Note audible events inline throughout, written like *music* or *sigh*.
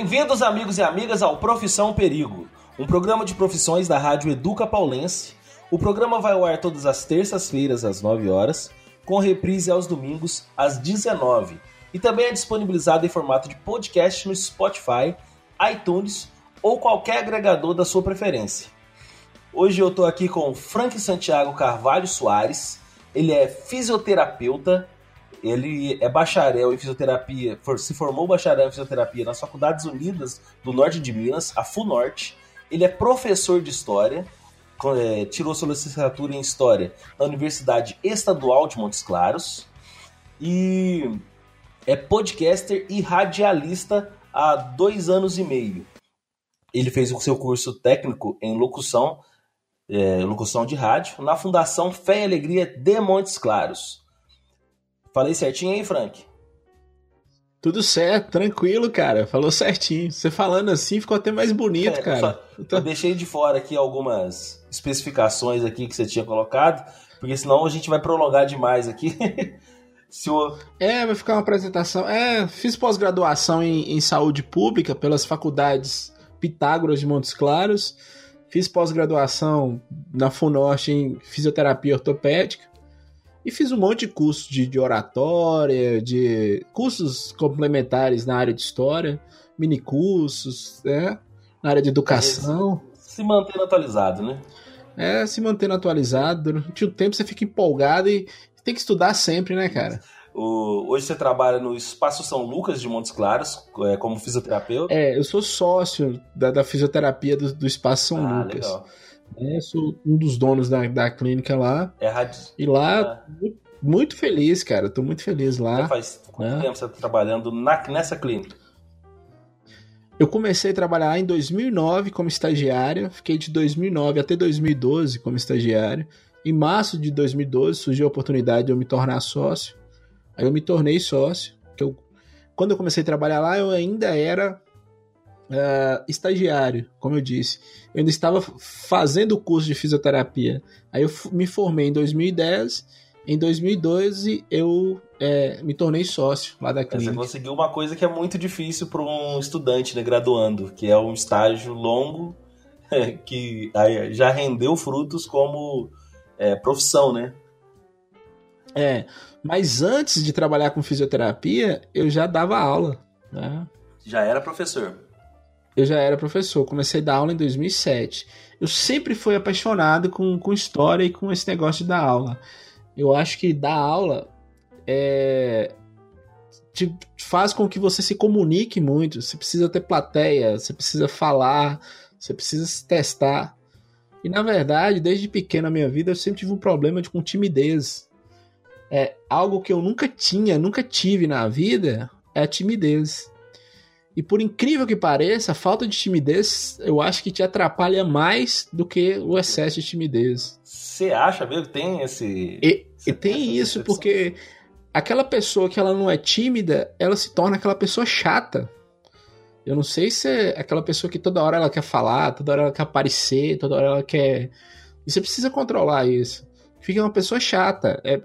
Bem-vindos, amigos e amigas, ao Profissão Perigo, um programa de profissões da Rádio Educa Paulense. O programa vai ao ar todas as terças-feiras, às 9 horas, com reprise aos domingos, às 19 e também é disponibilizado em formato de podcast no Spotify, iTunes ou qualquer agregador da sua preferência. Hoje eu estou aqui com Frank Santiago Carvalho Soares. Ele é fisioterapeuta, ele é bacharel em fisioterapia, se formou bacharel em fisioterapia nas Faculdades Unidas do Norte de Minas, a FUNORTE. Ele é professor de história, é, tirou sua licenciatura em história na Universidade Estadual de Montes Claros e é podcaster e radialista há dois anos e meio. Ele fez o seu curso técnico em locução, é, locução de rádio, na Fundação Fé e Alegria de Montes Claros. Falei certinho aí, Frank? Tudo certo, tranquilo, cara. Falou certinho. Você falando assim ficou até mais bonito, é, cara. Só, eu deixei de fora aqui algumas especificações aqui que você tinha colocado, porque senão a gente vai prolongar demais aqui. *laughs* Se o... É, vai ficar uma apresentação. É, fiz pós-graduação em, em, saúde pública pelas faculdades Pitágoras de Montes Claros. Fiz pós-graduação na FUNORTE em fisioterapia ortopédica. E fiz um monte de cursos de, de oratória, de cursos complementares na área de história, mini cursos, né? Na área de educação. Se mantendo atualizado, né? É, se mantendo atualizado. Durante o tempo você fica empolgado e, tem que estudar sempre, né, cara? O, hoje você trabalha no Espaço São Lucas de Montes Claros, é, como fisioterapeuta? É, eu sou sócio da, da fisioterapia do, do, Espaço São ah, Lucas. Legal. É, sou um dos donos da, da clínica lá. É rádio. E lá, é. muito, muito, feliz, cara. Tô muito feliz lá. Faz quanto né? tempo você está trabalhando na, nessa clínica? Eu comecei a trabalhar em 2009 como estagiário, fiquei de 2009 até 2012 como estagiário. Em março de 2012 surgiu a oportunidade de eu me tornar sócio. Aí eu me tornei sócio. Que eu, quando eu comecei a trabalhar lá, eu ainda era uh, estagiário, como eu disse. Eu ainda estava fazendo o curso de fisioterapia. Aí eu me formei em 2010. Em 2012 eu é, me tornei sócio lá da clínica. Você conseguiu uma coisa que é muito difícil para um estudante, né, graduando, que é um estágio longo *laughs* que já rendeu frutos como é, profissão, né? É, mas antes de trabalhar com fisioterapia, eu já dava aula. Né? Já era professor? Eu já era professor, comecei a dar aula em 2007. Eu sempre fui apaixonado com, com história e com esse negócio de dar aula. Eu acho que dar aula é, te faz com que você se comunique muito. Você precisa ter plateia, você precisa falar, você precisa se testar. E na verdade, desde pequeno na minha vida, eu sempre tive um problema de, com timidez. É algo que eu nunca tinha, nunca tive na vida, é a timidez. E por incrível que pareça, a falta de timidez eu acho que te atrapalha mais do que o excesso de timidez. Você acha mesmo que tem esse. E, e tem isso, porque aquela pessoa que ela não é tímida, ela se torna aquela pessoa chata. Eu não sei se é aquela pessoa que toda hora ela quer falar, toda hora ela quer aparecer, toda hora ela quer. E você precisa controlar isso. Fica uma pessoa chata. É,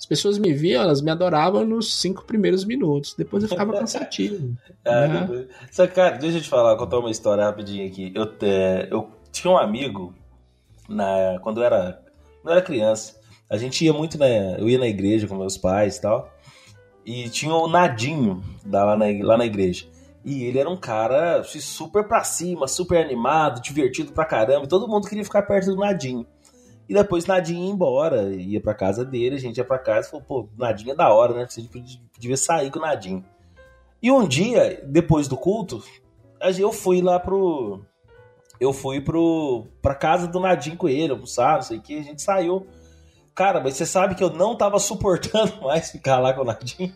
as pessoas me viam, elas me adoravam nos cinco primeiros minutos. Depois eu ficava *laughs* cansativo. ah, né? Só que, cara, deixa eu te falar, contar uma história rapidinho aqui. Eu, é, eu tinha um amigo na, quando eu era, quando eu era criança. A gente ia muito, né? Eu ia na igreja com meus pais e tal. E tinha o Nadinho lá na, lá na igreja. E ele era um cara assim, super pra cima, super animado, divertido pra caramba. E todo mundo queria ficar perto do Nadinho. E depois Nadinho ia embora, ia pra casa dele, a gente ia pra casa e falou, pô, Nadinho é da hora, né? A gente devia sair com o Nadinho. E um dia, depois do culto, eu fui lá pro. Eu fui pro, pra casa do Nadinho com ele, almoçar, não sei o que, a gente saiu. Cara, mas você sabe que eu não tava suportando *laughs* mais ficar lá com o Nadinho.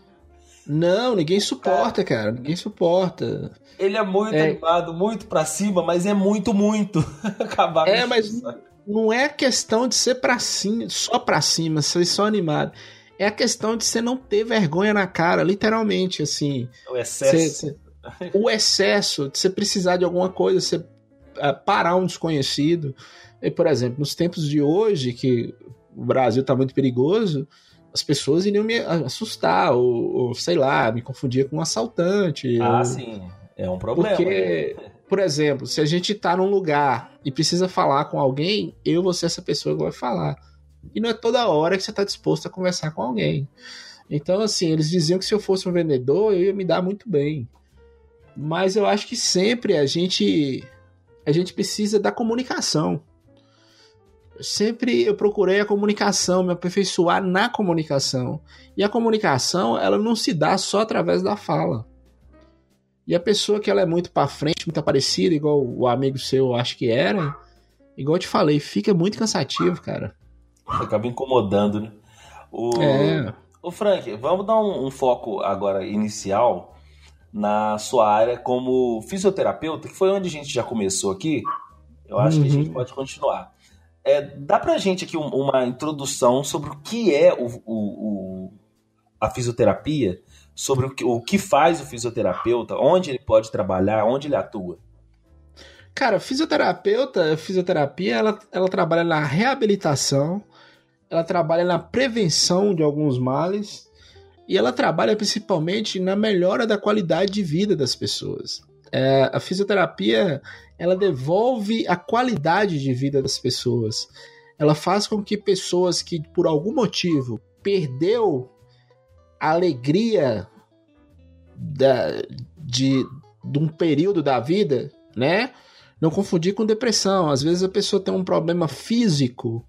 Não, ninguém suporta, cara. cara. Ninguém suporta. Ele é muito é... animado, muito pra cima, mas é muito, muito. *laughs* Acabar É, mas não é questão de ser pra cima, só pra cima, ser só animado. É a questão de você não ter vergonha na cara, literalmente, assim. O excesso. o excesso, de você precisar de alguma coisa, você uh, parar um desconhecido. E, por exemplo, nos tempos de hoje, que o Brasil tá muito perigoso, as pessoas iriam me assustar, ou, ou, sei lá, me confundir com um assaltante. Ah, ou, sim. É um problema. Porque, né? Por exemplo, se a gente tá num lugar e precisa falar com alguém, eu vou ser essa pessoa que vai falar. E não é toda hora que você tá disposto a conversar com alguém. Então, assim, eles diziam que se eu fosse um vendedor, eu ia me dar muito bem. Mas eu acho que sempre a gente a gente precisa da comunicação. Sempre eu procurei a comunicação, me aperfeiçoar na comunicação. E a comunicação, ela não se dá só através da fala. E a pessoa que ela é muito para frente, muito parecida, igual o amigo seu acho que era, igual eu te falei, fica muito cansativo, cara. Acaba incomodando, né? O... É. Ô Frank, vamos dar um, um, foco agora inicial na sua área como fisioterapeuta, que foi onde a gente já começou aqui. Eu acho uhum. que a gente uhum. pode continuar. É, dá pra gente aqui uma introdução sobre o que é o, o, o a fisioterapia, sobre o que, o que faz o fisioterapeuta, onde ele pode trabalhar, onde ele atua. Cara, fisioterapeuta, fisioterapia, ela, ela trabalha na reabilitação, ela trabalha na prevenção de alguns males e ela trabalha principalmente na melhora da qualidade de vida das pessoas. É, a fisioterapia ela devolve a qualidade de vida das pessoas. Ela faz com que pessoas que por algum motivo perdeu alegria da, de, de um período da vida, né? Não confundir com depressão. Às vezes a pessoa tem um problema físico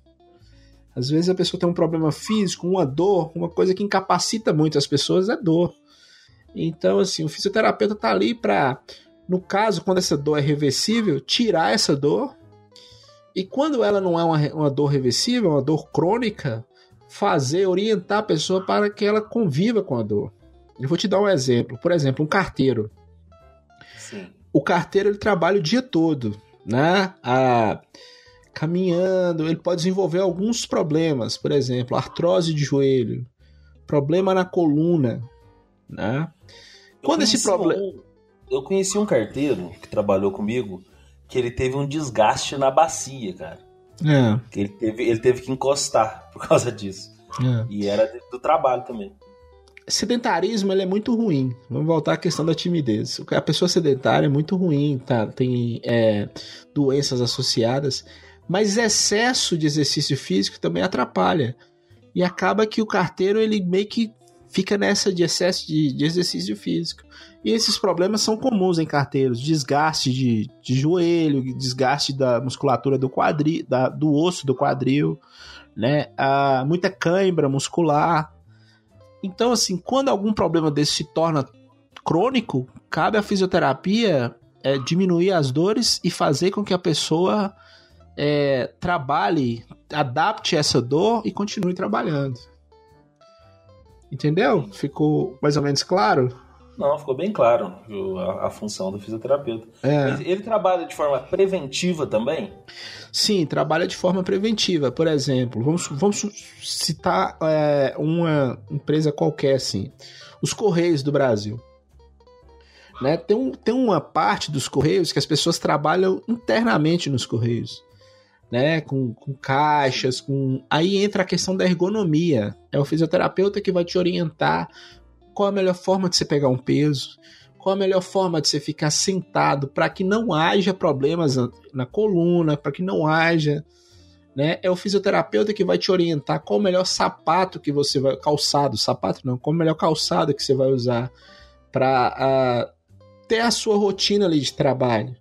às vezes a pessoa tem um problema físico, uma dor, uma coisa que incapacita muito as pessoas é dor. Então, assim, o fisioterapeuta está ali para, no caso, quando essa dor é reversível, tirar essa dor. E quando ela não é uma, uma dor reversível, uma dor crônica, fazer, orientar a pessoa para que ela conviva com a dor. Eu vou te dar um exemplo. Por exemplo, um carteiro. Sim. O carteiro ele trabalha o dia todo, né? A caminhando, ele pode desenvolver alguns problemas, por exemplo, artrose de joelho, problema na coluna, né? Quando esse problema um, eu conheci um carteiro que trabalhou comigo que ele teve um desgaste na bacia, cara. É. Que ele teve, ele teve que encostar *laughs* por causa disso. É. E era do trabalho também. Sedentarismo ele é muito ruim. Vamos voltar à questão da timidez. A pessoa sedentária é muito ruim, tá? Tem é, doenças associadas. Mas excesso de exercício físico também atrapalha. E acaba que o carteiro ele meio que fica nessa de excesso de, de exercício físico. E esses problemas são comuns em carteiros: desgaste de, de joelho, desgaste da musculatura do quadril, da, do osso do quadril, né? Ah, muita cãibra muscular. Então, assim, quando algum problema desse se torna crônico, cabe à fisioterapia é, diminuir as dores e fazer com que a pessoa é, trabalhe, adapte essa dor e continue trabalhando. Entendeu? Ficou mais ou menos claro? Não, ficou bem claro a, a função do fisioterapeuta. É. Ele trabalha de forma preventiva também? Sim, trabalha de forma preventiva. Por exemplo, vamos, vamos citar é, uma empresa qualquer assim. Os Correios do Brasil. Né? Tem, um, tem uma parte dos Correios que as pessoas trabalham internamente nos Correios né, com, com caixas, com aí entra a questão da ergonomia. É o fisioterapeuta que vai te orientar qual a melhor forma de você pegar um peso, qual a melhor forma de você ficar sentado para que não haja problemas na coluna, para que não haja, né? É o fisioterapeuta que vai te orientar qual o melhor sapato que você vai calçado, sapato não, qual o melhor calçado que você vai usar para ah, ter a sua rotina ali de trabalho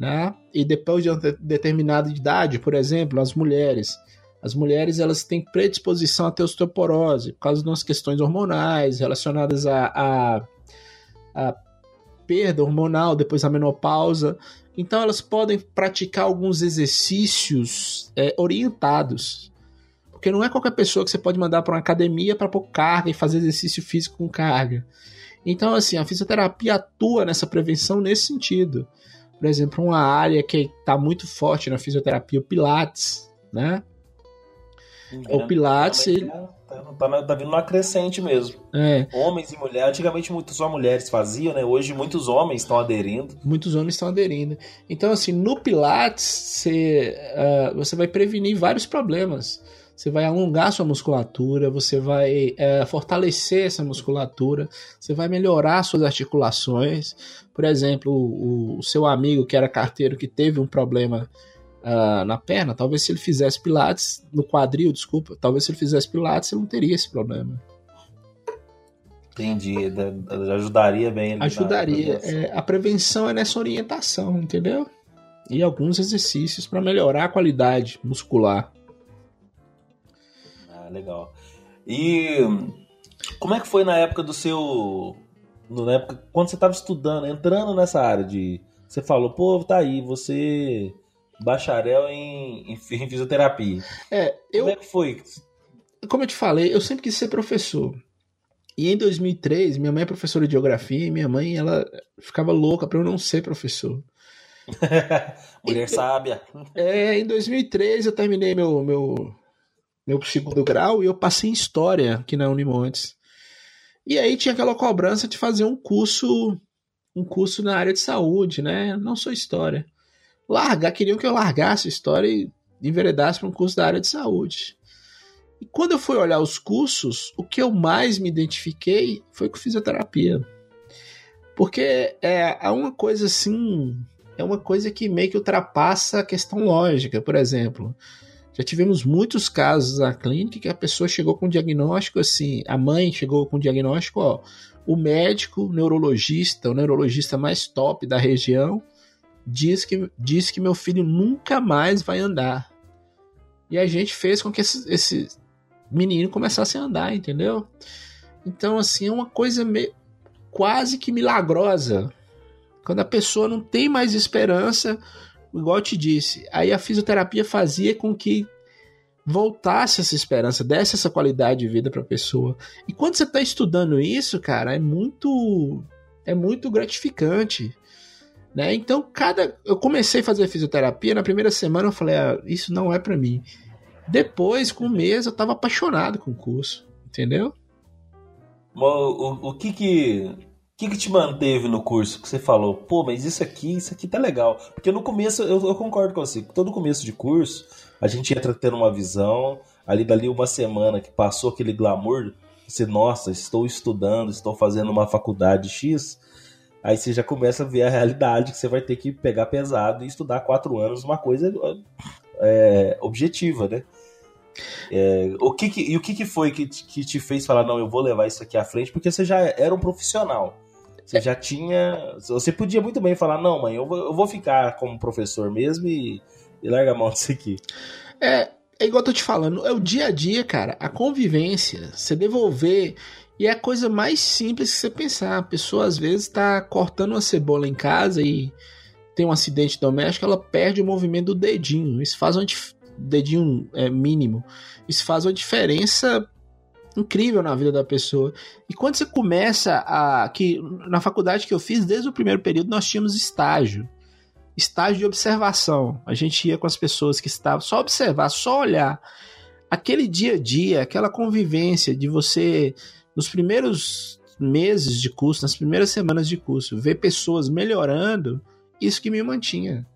né? E depois de uma determinada idade, por exemplo, as mulheres, as mulheres elas têm predisposição a ter osteoporose por causa das questões hormonais relacionadas a, a, a perda hormonal depois da menopausa. Então elas podem praticar alguns exercícios é, orientados. Porque não é qualquer pessoa que você pode mandar para uma academia para pôr carga e fazer exercício físico com carga. Então, assim, a fisioterapia atua nessa prevenção nesse sentido por exemplo, uma área que está muito forte na fisioterapia, o Pilates, né? o Pilates. Ele... Tá, tá, tá, vindo uma crescente mesmo. É. Homens e mulheres. Antigamente muito só mulheres faziam, né? Hoje muitos homens estão aderindo. Muitos homens estão aderindo. Então, assim, no Pilates, você, uh, você vai prevenir vários problemas. você vai alongar sua musculatura, você vai é, fortalecer essa musculatura, você vai melhorar suas articulações. Por exemplo, o, o seu amigo que era carteiro que teve um problema uh, na perna, talvez se ele fizesse pilates, no quadril, desculpa, talvez se ele fizesse pilates, ele não teria esse problema. Entendi, ajudaria bem. Ajudaria. É, a prevenção é nessa orientação, entendeu? E alguns exercícios para melhorar a qualidade muscular. Ah, legal. E como é que foi na época do seu. Na época, quando você estava estudando, entrando nessa área de. Você falou, pô, tá aí, você bacharel em, em, em fisioterapia. É, eu. Como é que foi? Como eu te falei, eu sempre quis ser professor. E em 2003, minha mãe é professora de geografia e minha mãe ela ficava louca para eu não ser professor. *laughs* Mulher e, sábia. É, em 2003 eu terminei meu, meu, meu segundo grau e eu passei em História aqui na Unimontes. E aí tinha aquela cobrança de fazer um curso um curso na área de saúde, né? Não sou História. Largar, queriam que eu largasse História e enveredasse para um curso da área de saúde. E quando eu fui olhar os cursos, o que eu mais me identifiquei foi com fisioterapia. Porque é, é uma coisa assim, é uma coisa que meio que ultrapassa a questão lógica. Por exemplo, já tivemos muitos casos na clínica que a pessoa chegou com diagnóstico assim, a mãe chegou com diagnóstico, ó, o médico, neurologista, o neurologista mais top da região, diz que, diz que meu filho nunca mais vai andar. E a gente fez com que esse, esse menino começasse a andar, entendeu? Então, assim, é uma coisa quase que milagrosa. Quando a pessoa não tem mais esperança, igual eu te disse, aí a fisioterapia fazia com que voltasse essa esperança, desse essa qualidade de vida para a pessoa. E quando você está estudando isso, cara, é muito é muito gratificante. Né? Então, cada eu comecei a fazer fisioterapia, na primeira semana eu falei, ah, isso não é para mim. Depois, com um mês, eu tava apaixonado com o curso, entendeu? O, o, o que que que, que te manteve no curso? Que você falou, pô, mas isso aqui, isso aqui tá legal. Porque no começo, eu, eu concordo com você, todo começo de curso, a gente entra tendo uma visão, ali dali uma semana que passou aquele glamour, você, nossa, estou estudando, estou fazendo uma faculdade X, aí você já começa a ver a realidade que você vai ter que pegar pesado e estudar quatro anos uma coisa é, objetiva, né? É, o que, que e o que, que foi que, que te fez falar, não, eu vou levar isso aqui à frente? Porque você já era um profissional. Você já tinha. Você podia muito bem falar, não, mãe, eu vou, eu vou ficar como professor mesmo e, e larga a mão disso aqui. É, é igual eu tô te falando, é o dia a dia, cara. A convivência, você devolver. E é a coisa mais simples que você pensar. A pessoa às vezes tá cortando uma cebola em casa e tem um acidente doméstico, ela perde o movimento do dedinho. Isso faz uma dedinho é, mínimo. Isso faz uma diferença incrível na vida da pessoa. E quando você começa a. que Na faculdade que eu fiz, desde o primeiro período, nós tínhamos estágio. Estágio de observação. A gente ia com as pessoas que estavam, só observar, só olhar. Aquele dia a dia, aquela convivência de você, nos primeiros meses de curso, nas primeiras semanas de curso, ver pessoas melhorando, isso que me mantinha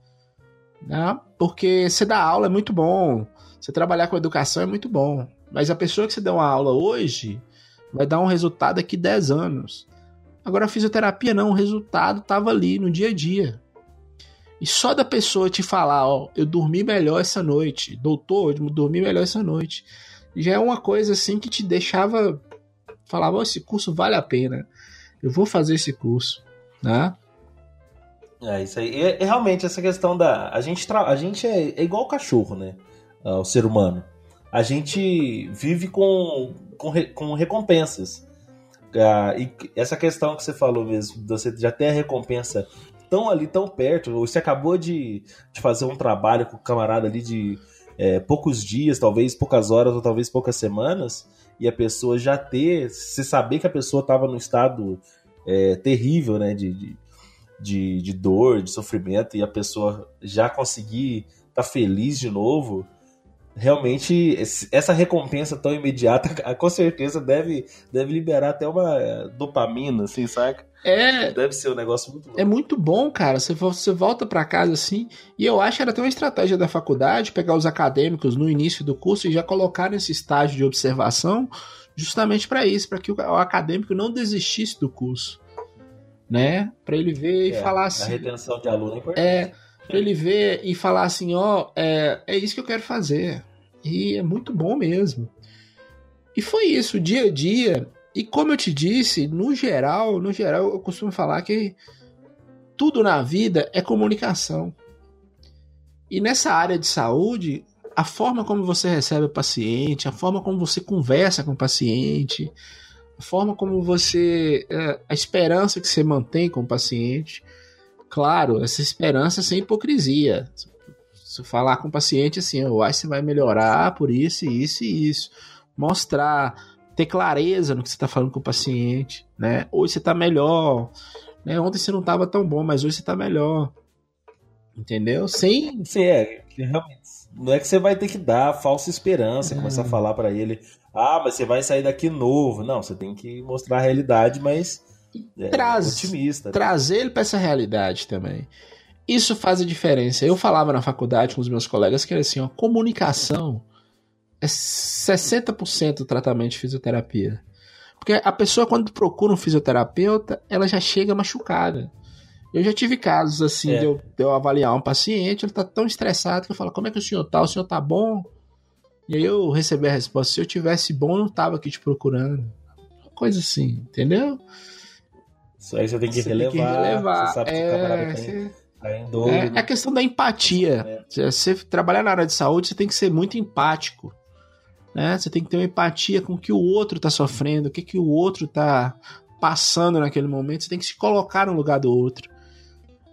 né? Porque você dar aula é muito bom, você trabalhar com educação é muito bom, mas a pessoa que você deu uma aula hoje vai dar um resultado daqui 10 anos. Agora a fisioterapia não, o resultado estava ali no dia a dia. E só da pessoa te falar, ó, eu dormi melhor essa noite, doutor, eu dormi melhor essa noite, já é uma coisa assim que te deixava falava, esse curso vale a pena. Eu vou fazer esse curso, né? É, isso aí. É, é, realmente essa questão da. A gente, tra... a gente é, é igual o cachorro, né? Uh, o ser humano. A gente vive com, com, com recompensas. Uh, e essa questão que você falou mesmo, você já tem a recompensa tão ali, tão perto. Você acabou de, de fazer um trabalho com o camarada ali de é, poucos dias, talvez poucas horas ou talvez poucas semanas, e a pessoa já ter, você saber que a pessoa estava num estado é, terrível, né? De, de, de, de dor, de sofrimento, e a pessoa já conseguir estar tá feliz de novo, realmente essa recompensa tão imediata *laughs* com certeza deve, deve liberar até uma dopamina, assim, saca? É. Deve ser um negócio muito bom. É muito bom, cara. Você, você volta para casa assim. E eu acho que era até uma estratégia da faculdade pegar os acadêmicos no início do curso e já colocar nesse estágio de observação, justamente para isso, para que o, o, acadêmico não desistisse do curso. Né? Para ele ver é, e falar assim. A retenção de aluno é importante. É Pra ele ver e falar assim, ó, é, é isso que eu quero fazer. E é muito bom mesmo. E foi isso, dia a dia. E como eu te disse, no geral, no geral, eu costumo falar que tudo na vida é comunicação. E nessa área de saúde, a forma como você recebe o paciente, a forma como você conversa com o paciente, a forma como você. É, a esperança que você mantém com o paciente, claro, essa esperança sem hipocrisia. Se falar com o paciente assim, que você vai melhorar por isso, isso e isso. Mostrar, ter clareza no que você está falando com o paciente, né? Hoje você está melhor, né? Ontem você não estava tão bom, mas hoje você está melhor. Entendeu? Sem. Sim, é, realmente. Não é que você vai ter que dar falsa esperança, é. começar a falar para ele, ah, mas você vai sair daqui novo. Não, você tem que mostrar a realidade, mas é, Traz, otimista. Né? Trazer ele para essa realidade também. Isso faz a diferença. Eu falava na faculdade com os meus colegas que era assim, ó, comunicação é 60% do tratamento de fisioterapia. Porque a pessoa quando procura um fisioterapeuta, ela já chega machucada. Eu já tive casos assim é. de, eu, de, eu, avaliar um paciente, ele tá tão estressado que eu falo, como é que o senhor tá? O senhor tá bom? E aí eu recebi a resposta, se eu tivesse bom, eu não tava aqui te procurando. Coisa assim, entendeu? Isso aí você tem que, você relevar, tem que relevar. Você sabe que é, o camarada tem, tá em dor. É, é, a questão da empatia. É. Você trabalhar na área de saúde, você tem que ser muito empático. Né? Você tem que ter uma empatia com o que o outro está sofrendo, o que, que o outro está passando naquele momento. Você tem que se colocar no lugar do outro.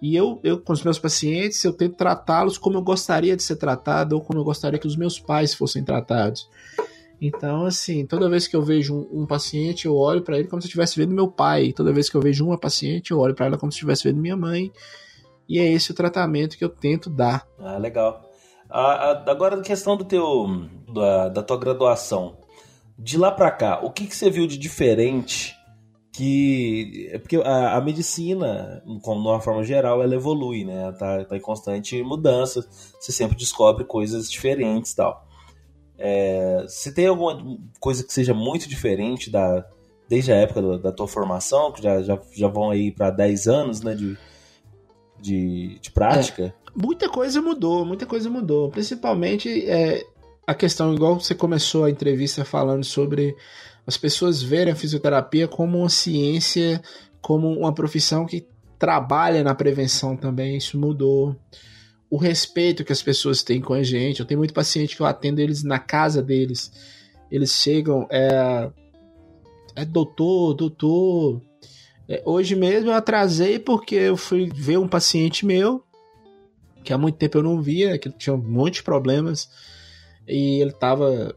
E eu, eu com os meus pacientes, eu tento tratá-los como eu gostaria de ser tratado ou como eu gostaria que os meus pais fossem tratados. Então, assim, toda vez que eu vejo um, um paciente, eu olho para ele como se eu estivesse vendo meu pai. Toda vez que eu vejo uma paciente, eu olho para ela como se estivesse vendo minha mãe. E é esse o tratamento que eu tento dar. Ah, legal. Ah, agora, a questão do teu, da, da tua graduação. De lá para cá, o que, que você viu de diferente que é porque a, a, medicina, como de uma forma geral, ela evolui, né? Tá, tá em constante mudança, você sempre descobre coisas diferentes, tal. É, se tem alguma coisa que seja muito diferente da desde a época da, da tua formação, que já, já, já vão aí para 10 anos né, de, de, de prática? É, muita coisa mudou, muita coisa mudou. Principalmente é, a questão, igual você começou a entrevista falando sobre as pessoas verem a fisioterapia como uma ciência, como uma profissão que trabalha na prevenção também, isso mudou o respeito que as pessoas têm com a gente. Eu tenho muito paciente que eu atendo eles na casa deles. Eles chegam, é, é doutor, doutor. É, hoje mesmo eu atrasei porque eu fui ver um paciente meu que há muito tempo eu não via, que tinha um monte de problemas e ele tava.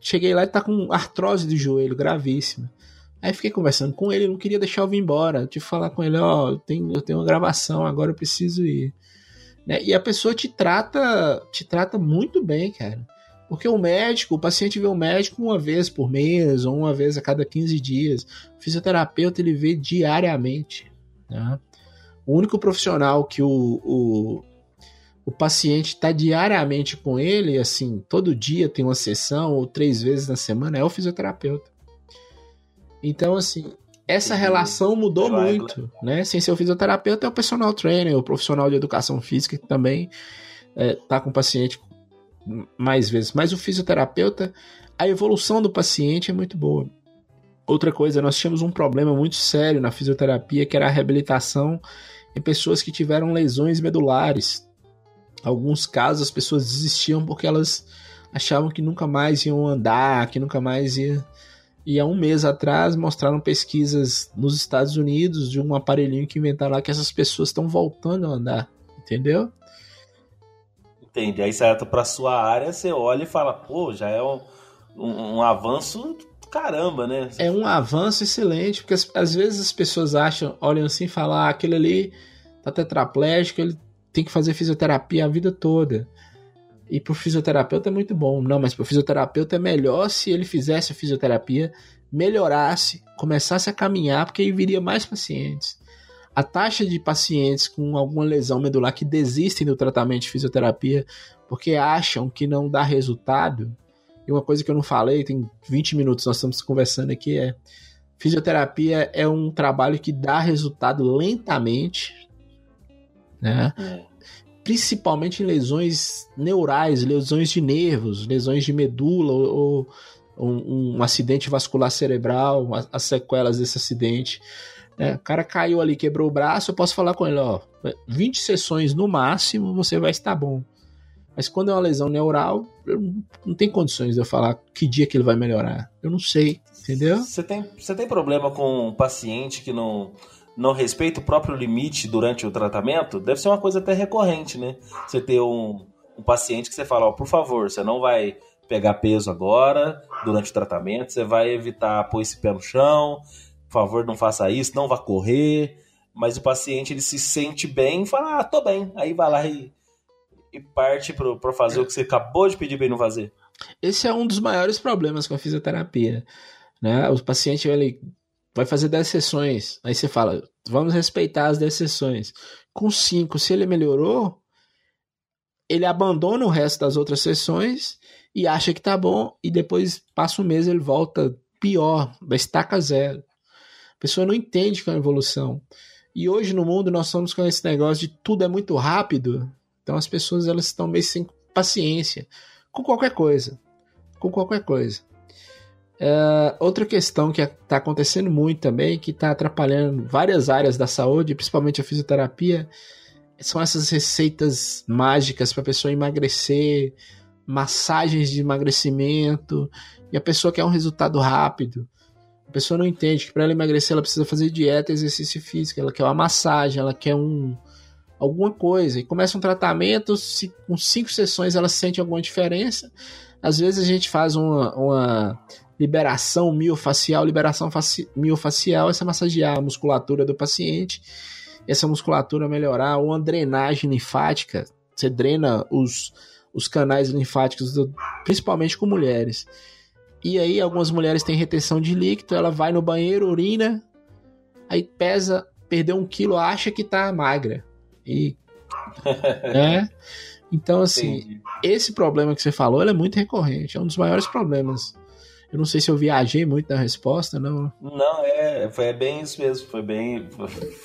Cheguei lá e tá com artrose de joelho gravíssima. Aí fiquei conversando com ele, não queria deixar eu vir embora. Tive que falar com ele: Ó, oh, eu, tenho, eu tenho uma gravação, agora eu preciso ir. Né? E a pessoa te trata, te trata muito bem, cara. Porque o médico, o paciente vê o médico uma vez por mês ou uma vez a cada 15 dias. O fisioterapeuta ele vê diariamente. Né? O único profissional que o, o, o paciente está diariamente com ele, assim, todo dia tem uma sessão ou três vezes na semana, é o fisioterapeuta. Então, assim, essa relação mudou muito, né? Sem ser o fisioterapeuta, é o personal trainer, o profissional de educação física que também é, tá com o paciente mais vezes. Mas o fisioterapeuta, a evolução do paciente é muito boa. Outra coisa, nós tínhamos um problema muito sério na fisioterapia, que era a reabilitação em pessoas que tiveram lesões medulares. Alguns casos as pessoas desistiam porque elas achavam que nunca mais iam andar, que nunca mais ia e há um mês atrás mostraram pesquisas nos Estados Unidos de um aparelhinho que inventaram lá que essas pessoas estão voltando a andar, entendeu? Entende. Aí certo para sua área, você olha e fala, pô, já é um, um, um avanço caramba, né? É um avanço excelente, porque às vezes as pessoas acham, olham assim e falam, ah, aquele ali tá tetraplégico, ele tem que fazer fisioterapia a vida toda. E pro fisioterapeuta é muito bom. Não, mas pro fisioterapeuta é melhor se ele fizesse a fisioterapia, melhorasse, começasse a caminhar, porque aí viria mais pacientes. A taxa de pacientes com alguma lesão medular que desistem do tratamento de fisioterapia porque acham que não dá resultado. E uma coisa que eu não falei, tem 20 minutos nós estamos conversando aqui, é fisioterapia é um trabalho que dá resultado lentamente, né? É principalmente em lesões neurais, lesões de nervos, lesões de medula ou, ou um, um, acidente vascular cerebral, as sequelas desse acidente. É, o cara caiu ali, quebrou o braço, eu posso falar com ele, ó, 20 sessões no máximo, você vai estar bom. Mas quando é uma lesão neural, não tem condições de eu falar que dia que ele vai melhorar. Eu não sei, entendeu? Você tem, você tem problema com um paciente que não não respeita o próprio limite durante o tratamento, deve ser uma coisa até recorrente, né? Você ter um, um paciente que você fala, ó, por favor, você não vai pegar peso agora, durante o tratamento, você vai evitar pôr esse pé no chão, por favor, não faça isso, não vá correr, mas o paciente ele se sente bem e fala, ah, tô bem, aí vai lá e, e parte para fazer o que você acabou de pedir para ele não fazer. Esse é um dos maiores problemas com a fisioterapia, né? O paciente ele vai fazer 10 sessões. Aí você fala, vamos respeitar as 10 sessões. Com 5, se ele melhorou, ele abandona o resto das outras sessões e acha que tá bom, e depois passa um mês ele volta pior, da estaca zero. A pessoa não entende que é uma evolução. E hoje no mundo nós estamos com esse negócio de tudo é muito rápido, então as pessoas elas estão meio sem paciência com qualquer coisa. Com qualquer coisa. Uh, outra questão que está acontecendo muito também, que está atrapalhando várias áreas da saúde, principalmente a fisioterapia, são essas receitas mágicas para a pessoa emagrecer, massagens de emagrecimento, e a pessoa quer um resultado rápido. A pessoa não entende que para ela emagrecer ela precisa fazer dieta, exercício físico, ela quer uma massagem, ela quer um alguma coisa. E começa um tratamento, se, com cinco sessões ela sente alguma diferença. Às vezes a gente faz uma, uma liberação miofacial. Liberação miofacial é essa massagear a musculatura do paciente, essa musculatura melhorar, ou uma drenagem linfática, você drena os, os canais linfáticos, do, principalmente com mulheres. E aí, algumas mulheres têm retenção de líquido, ela vai no banheiro, urina, aí pesa, perdeu um quilo, acha que tá magra. E. *laughs* né? Então, assim, Entendi. esse problema que você falou é muito recorrente, é um dos maiores problemas eu não sei se eu viajei muito na resposta, não. Não, é, foi bem isso mesmo. Foi bem,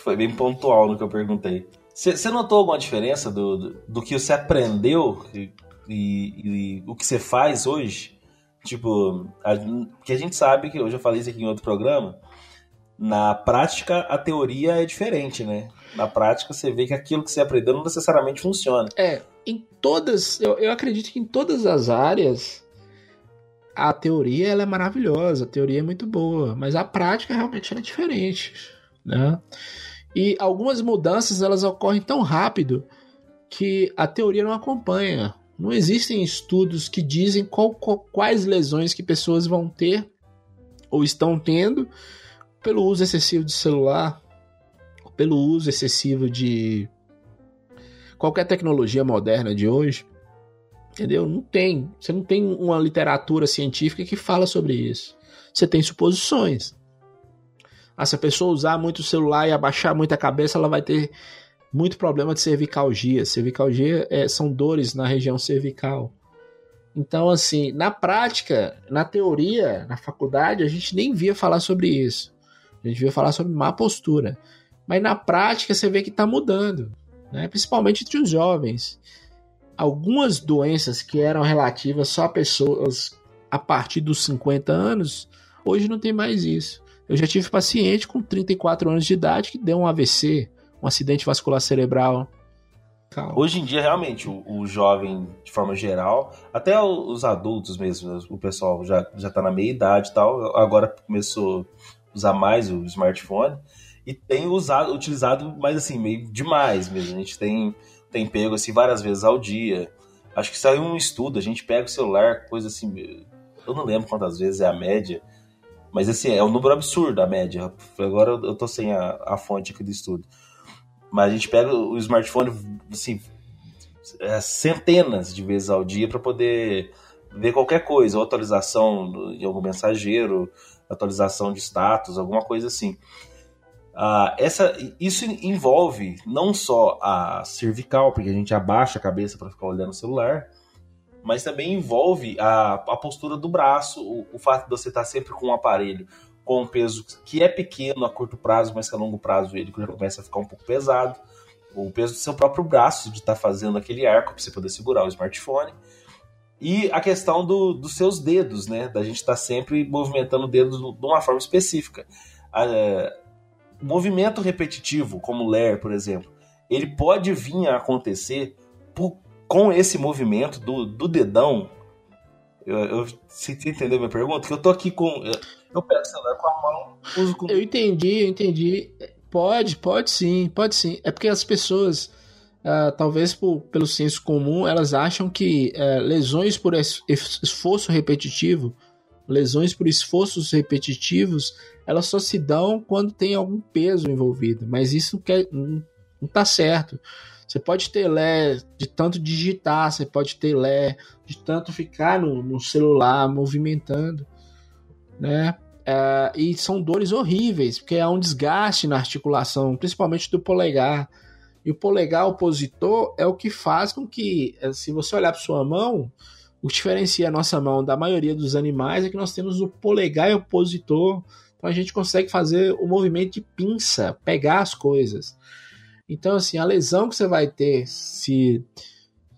foi bem pontual no que eu perguntei. Você notou alguma diferença do, do, do, que você aprendeu e, e, e, o que você faz hoje? Tipo, a, que a gente sabe que, eu já falei isso aqui em outro programa, na prática a teoria é diferente, né? Na prática você vê que aquilo que você aprendeu não necessariamente funciona. É, em todas, eu, eu acredito que em todas as áreas a teoria ela é maravilhosa, a teoria é muito boa, mas a prática realmente é diferente, né? E algumas mudanças elas ocorrem tão rápido que a teoria não acompanha. Não existem estudos que dizem qual, qual, quais lesões que pessoas vão ter ou estão tendo pelo uso excessivo de celular, pelo uso excessivo de qualquer tecnologia moderna de hoje. Entendeu? Não tem. Você não tem uma literatura científica que fala sobre isso. Você tem suposições. Ah, se a pessoa usar muito o celular e abaixar muito a cabeça, ela vai ter muito problema de cervicalgia. Cervicalgia é, são dores na região cervical. Então, assim, na prática, na teoria, na faculdade, a gente nem via falar sobre isso. A gente via falar sobre má postura. Mas na prática, você vê que está mudando, né? principalmente entre os jovens algumas doenças que eram relativas só a pessoas a partir dos 50 anos, hoje não tem mais isso. Eu já tive paciente com 34 anos de idade que deu um AVC, um acidente vascular cerebral. Calma. Hoje em dia, realmente, o, o, jovem, de forma geral, até os adultos mesmo, o pessoal já, já tá na meia idade e tal, agora começou a usar mais o smartphone e tem usado, utilizado, mas assim, meio demais mesmo. A gente tem tem pego assim várias vezes ao dia. Acho que saiu um estudo, a gente pega o celular, coisa assim, eu não lembro quantas vezes é a média, mas assim, é um número absurdo a média. Agora eu tô sem a, a fonte aqui do estudo. Mas a gente pega o smartphone, assim, é, centenas de vezes ao dia para poder ver qualquer coisa, ou atualização em algum mensageiro, atualização de status, alguma coisa assim. Ah, essa, isso envolve não só a cervical, porque a gente abaixa a cabeça para ficar olhando o celular, mas também envolve a, a postura do braço, o, o fato de você estar sempre com um aparelho com um peso que é pequeno a curto prazo, mas que a longo prazo ele já começa a ficar um pouco pesado. O peso do seu próprio braço, de estar fazendo aquele arco para você poder segurar o smartphone. E a questão do, dos seus dedos, né? Da gente estar sempre movimentando o dedo de uma forma específica. A, movimento repetitivo, como ler, por exemplo, ele pode vir a acontecer por, com esse movimento do, do dedão. Eu, eu, você entendeu minha pergunta? Que eu tô aqui com. Eu pego o celular com a mão, uso com. Eu entendi, eu entendi. Pode, pode sim, pode sim. É porque as pessoas, uh, talvez por, pelo senso comum, elas acham que uh, lesões por esforço repetitivo, lesões por esforços repetitivos, elas só se dão quando tem algum peso envolvido. Mas isso não, quer, não, não tá certo. Você pode ter lé de tanto digitar, você pode ter lé de tanto ficar no, no celular movimentando, né? É, e são dores horríveis, porque há um desgaste na articulação, principalmente do polegar. E o polegar opositor é o que faz com que, é, se você olhar para sua mão, o que diferencia a nossa mão da maioria dos animais é que nós temos o polegar opositor então a gente consegue fazer o movimento de pinça, pegar as coisas. Então, assim, a lesão que você vai ter se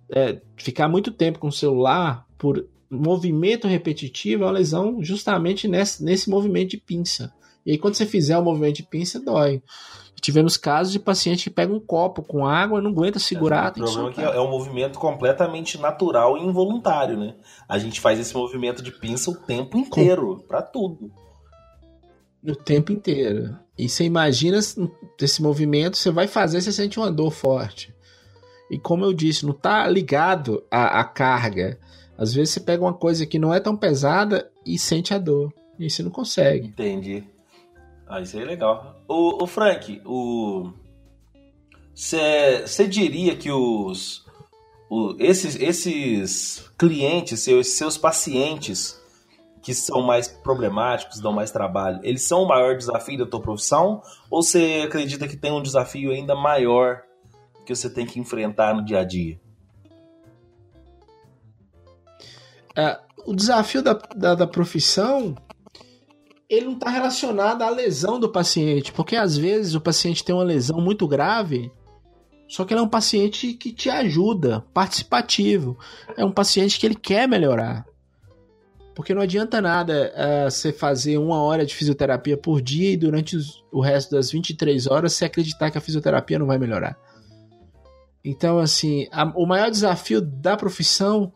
é, ficar muito tempo com o celular por movimento repetitivo é uma lesão justamente nesse, nesse movimento de pinça. E aí, quando você fizer o movimento de pinça, dói. Tivemos casos de paciente que pega um copo com água e não aguenta segurar. É, o problema é que é um movimento completamente natural e involuntário, né? A gente faz esse movimento de pinça o tempo inteiro, para tudo o tempo inteiro. E você imagina esse movimento, você vai fazer, você sente uma dor forte. E como eu disse, não está ligado à, à, carga. Às vezes você pega uma coisa que não é tão pesada e sente a dor. E você não consegue. Entendi. Ah, isso aí é legal. O, o Frank, o. Você diria que os. O, esses, esses clientes, seus, seus pacientes, que são mais problemáticos, dão mais trabalho, eles são o maior desafio da tua profissão? Ou você acredita que tem um desafio ainda maior que você tem que enfrentar no dia a dia? É, o desafio da, da, da profissão ele não está relacionado à lesão do paciente, porque às vezes o paciente tem uma lesão muito grave, só que ele é um paciente que te ajuda, participativo. É um paciente que ele quer melhorar. Porque não adianta nada uh, você fazer uma hora de fisioterapia por dia e durante os, o resto das 23 horas você acreditar que a fisioterapia não vai melhorar. Então, assim, a, o maior desafio da profissão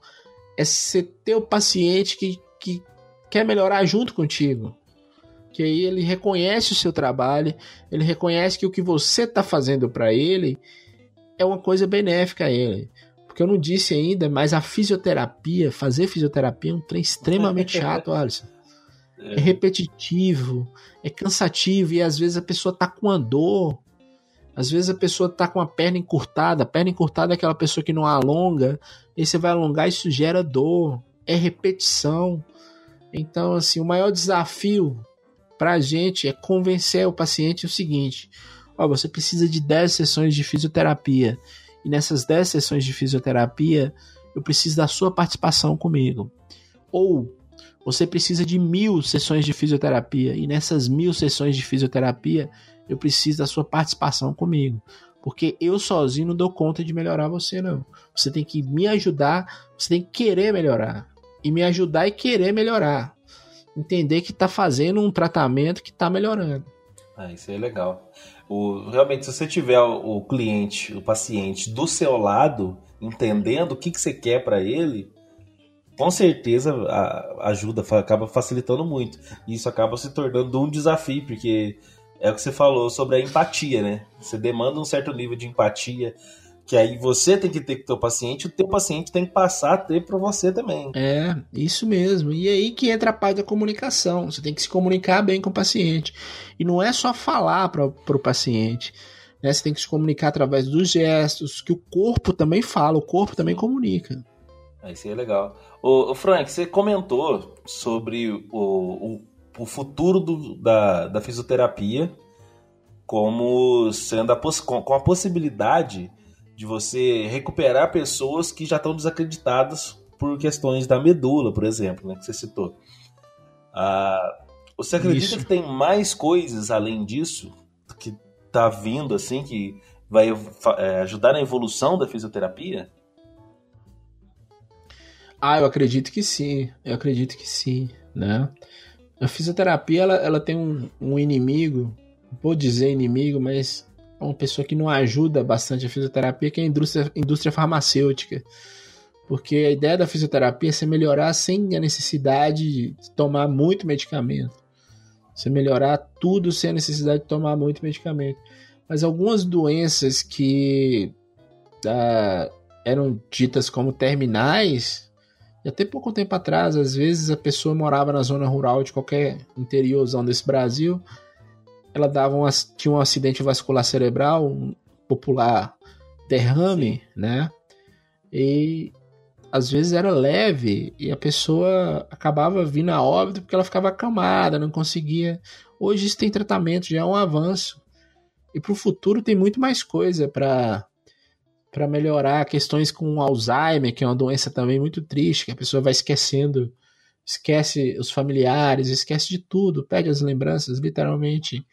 é você ter o paciente que, que quer melhorar junto contigo. Que aí ele reconhece o seu trabalho, ele reconhece que o que você está fazendo para ele é uma coisa benéfica a ele. Porque eu não disse ainda, mas a fisioterapia, fazer fisioterapia é um trem extremamente *laughs* chato, Alisson. É. é repetitivo, é cansativo e às vezes a pessoa tá com uma dor. Às vezes a pessoa tá com a perna encurtada. A perna encurtada é aquela pessoa que não alonga. E você vai alongar e isso gera dor. É repetição. Então, assim, o maior desafio pra gente é convencer o paciente o seguinte: ó, você precisa de 10 sessões de fisioterapia e nessas 10 sessões de fisioterapia eu preciso da sua participação comigo. Ou você precisa de mil sessões de fisioterapia e nessas mil sessões de fisioterapia eu preciso da sua participação comigo. Porque eu sozinho não dou conta de melhorar você, não. Você tem que me ajudar, você tem que querer melhorar. E me ajudar e querer melhorar. Entender que está fazendo um tratamento que está melhorando. Ah, isso é legal. O, realmente, se você tiver o, cliente, o paciente do seu lado, entendendo o que, que você quer para ele, com certeza a, ajuda, acaba facilitando muito. E isso acaba se tornando um desafio, porque é o que você falou sobre a empatia, né? Você demanda um certo nível de empatia que aí você tem que ter com o teu paciente, o teu paciente tem que passar a ter para você também. É, isso mesmo. E aí que entra a parte da comunicação. Você tem que se comunicar bem com o paciente. E não é só falar para o paciente, Né? Você tem que se comunicar através dos gestos, que o corpo também fala, o corpo também comunica. Isso aí é legal. Ô, ô Frank, você comentou sobre o, o, o futuro do, da, da fisioterapia como sendo a, com, com a possibilidade de você recuperar pessoas que já estão desacreditadas por questões da medula, por exemplo, né, que você citou. Ah, você acredita Isso. que tem mais coisas além disso que tá vindo assim que vai é, ajudar na evolução da fisioterapia? Ah, eu acredito que sim. Eu acredito que sim, né? A fisioterapia ela, ela tem um, um inimigo, vou dizer inimigo, mas uma pessoa que não ajuda bastante a fisioterapia, que é a indústria, indústria farmacêutica. Porque a ideia da fisioterapia é você melhorar sem a necessidade de tomar muito medicamento. Você melhorar tudo sem a necessidade de tomar muito medicamento. Mas algumas doenças que ah, eram ditas como terminais, e até pouco tempo atrás, às vezes a pessoa morava na zona rural de qualquer interiorzão desse Brasil, ela dava um, tinha um acidente vascular cerebral, um popular derrame, né? E às vezes era leve e a pessoa acabava vindo a óbito porque ela ficava acamada, não conseguia. Hoje isso tem tratamento, já é um avanço. E para o futuro tem muito mais coisa para para melhorar questões com Alzheimer, que é uma doença também muito triste, que a pessoa vai esquecendo, esquece os familiares, esquece de tudo, perde as lembranças, literalmente.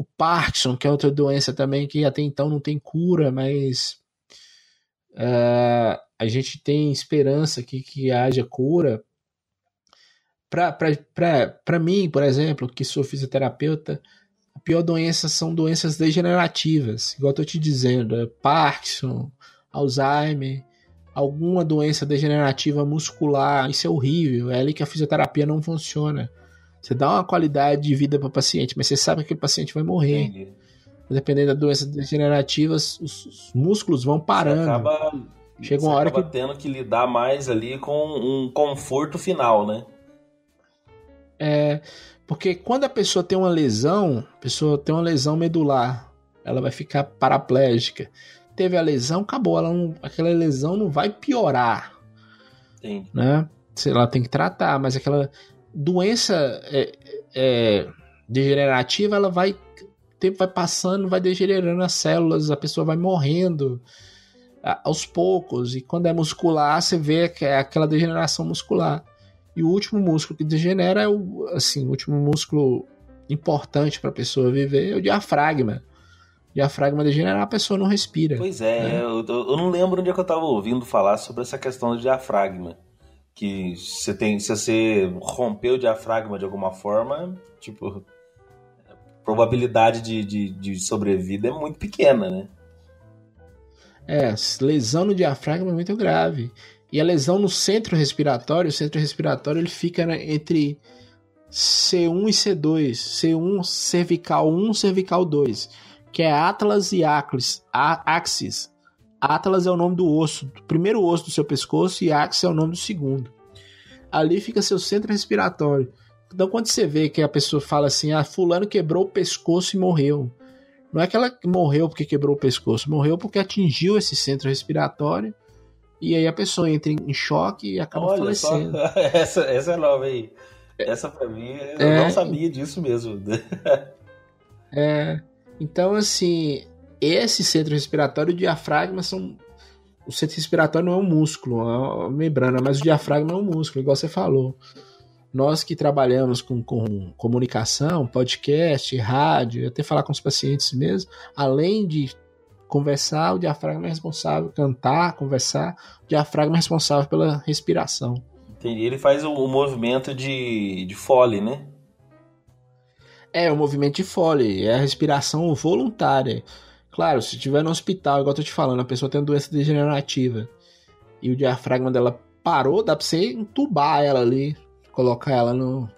O Parkinson, que é outra doença também que até então não tem cura, mas uh, a gente tem esperança que, que haja cura. Para mim, por exemplo, que sou fisioterapeuta, a pior doença são doenças degenerativas, igual eu te dizendo, é Parkinson, Alzheimer, alguma doença degenerativa muscular, isso é horrível, é ali que a fisioterapia não funciona. Você dá uma qualidade de vida para o paciente, mas você sabe que o paciente vai morrer. Entendi. Dependendo da doença degenerativa, os, os músculos vão parando. Você acaba, Chega uma hora que tendo que lidar mais ali com um conforto final, né? É, porque quando a pessoa tem uma lesão, a pessoa tem uma lesão medular, ela vai ficar paraplégica. Teve a lesão, acabou. Ela não, aquela lesão não vai piorar. Sim. Né? Ela tem que tratar, mas aquela doença é, é, degenerativa, ela vai. O tempo vai passando, vai degenerando as células, a pessoa vai morrendo aos poucos. E quando é muscular, você vê que é aquela degeneração muscular. E o último músculo que degenera é o, assim, o último músculo importante para a pessoa viver é o diafragma. O diafragma degenerar, a pessoa não respira. Pois é, né? eu, eu, não lembro onde é que eu estava ouvindo falar sobre essa questão do diafragma. Que você tem, se você romper o diafragma de alguma forma, tipo, a probabilidade de, de, de sobrevida é muito pequena, né? É, lesão no diafragma é muito grave. E a lesão no centro respiratório, o centro respiratório ele fica entre C1 e C2, C1 cervical 1, cervical 2, que é Atlas e Axis. Axis. Atlas é o nome do osso, do primeiro osso do seu pescoço e Axis é o nome do segundo. Ali fica seu centro respiratório. Então quando você vê que a pessoa fala assim, ah, fulano quebrou o pescoço e morreu. Não é que ela morreu porque quebrou o pescoço, morreu porque atingiu esse centro respiratório e aí a pessoa entra em choque e acaba Olha falecendo. Só, *laughs* essa, essa é nova aí. Essa pra mim, eu é, não sabia disso mesmo. *laughs* é. Então, assim, esse centro respiratório e o diafragma são. O centro respiratório não é um músculo, é uma membrana, mas o diafragma é um músculo, igual você falou. Nós que trabalhamos com, com comunicação, podcast, rádio, até falar com os pacientes mesmo, além de conversar, o diafragma é responsável, cantar, conversar, o diafragma é responsável pela respiração. Entendi. Ele faz o, o movimento de, de fole, né? É, o movimento de fole, é a respiração voluntária. Claro, se estiver no hospital, igual eu tô te falando, a pessoa tem uma doença degenerativa e o diafragma dela parou, dá pra você entubar ela ali, colocar ela no.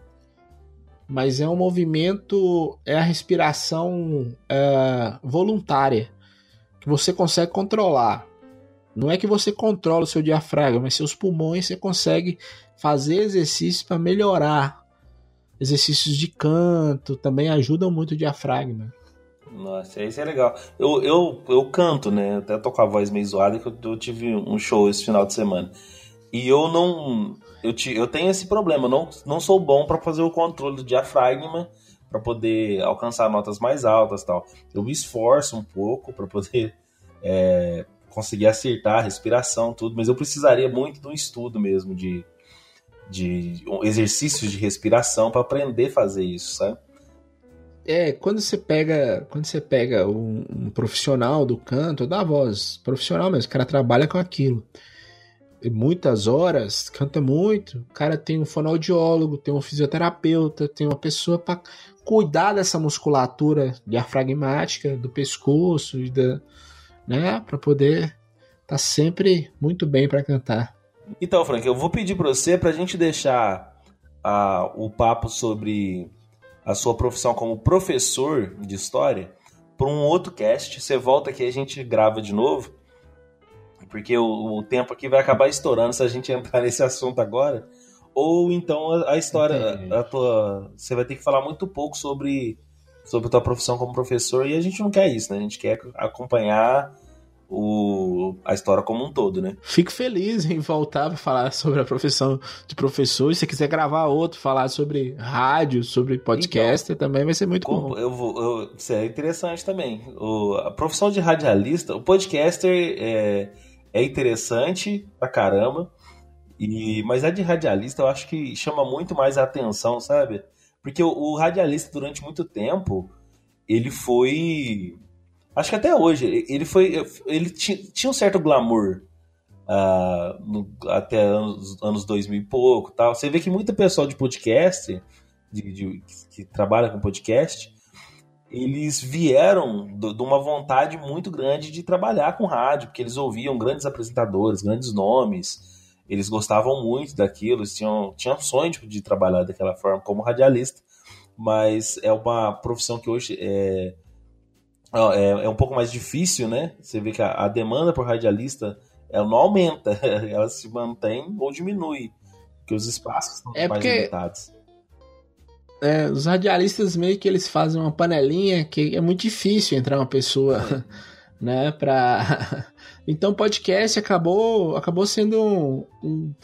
Mas é um movimento, é a respiração é, voluntária que você consegue controlar. Não é que você controla o seu diafragma, mas seus pulmões você consegue fazer exercícios para melhorar. Exercícios de canto também ajudam muito o diafragma. Nossa, isso é legal. Eu, eu, eu canto, né? Até tô com a voz meio zoada que eu, eu tive um show esse final de semana. E eu não. Eu, te, eu tenho esse problema, eu não, não sou bom para fazer o controle do diafragma para poder alcançar notas mais altas tal. Eu me esforço um pouco para poder *laughs* é, conseguir acertar a respiração, tudo, mas eu precisaria muito de um estudo mesmo de, de exercícios de respiração para aprender a fazer isso, sabe? É, quando você pega, quando você pega um, um profissional do canto, da voz, profissional mesmo, o cara trabalha com aquilo. E muitas horas, canta muito, o cara tem um fonoaudiólogo, tem um fisioterapeuta, tem uma pessoa para cuidar dessa musculatura diafragmática do pescoço e da, né, para poder estar tá sempre muito bem para cantar. Então, Frank, eu vou pedir para você para a gente deixar a, o papo sobre a sua profissão como professor de história para um outro cast. Você volta aqui a gente grava de novo, porque o, o, tempo aqui vai acabar estourando se a gente *laughs* entrar nesse assunto agora. Ou então a, a história, a tua, você vai ter que falar muito pouco sobre sobre a tua profissão como professor e a gente não quer isso, né? A gente quer acompanhar o, a história como um todo, né? Fico feliz em voltar para falar sobre a profissão de professor. E se você quiser gravar outro, falar sobre rádio, sobre podcast, então, também vai ser muito bom. Eu vou, eu, isso é interessante também. O, a profissão de radialista, o podcaster é, é interessante pra caramba. E, mas a de radialista eu acho que chama muito mais a atenção, sabe? Porque o, o radialista, durante muito tempo, ele foi Acho que até hoje. Ele foi. Ele tinha um certo glamour. Uh, no, até anos, anos 2000 e pouco tal. Você vê que muita pessoa de podcast, de, de, que trabalha com podcast, eles vieram de uma vontade muito grande de trabalhar com rádio, porque eles ouviam grandes apresentadores, grandes nomes, eles gostavam muito daquilo, eles tinham, tinham sonho de, de trabalhar daquela forma como radialista, mas é uma profissão que hoje é, é, é um pouco mais difícil, né? Você vê que a, a, demanda por radialista ela não aumenta, *laughs* ela se mantém ou diminui, porque os espaços estão é mais limitados. É, os radialistas meio que eles fazem uma panelinha que é muito difícil entrar uma pessoa, é. *laughs* né, para *laughs* Então podcast acabou acabou sendo um, um,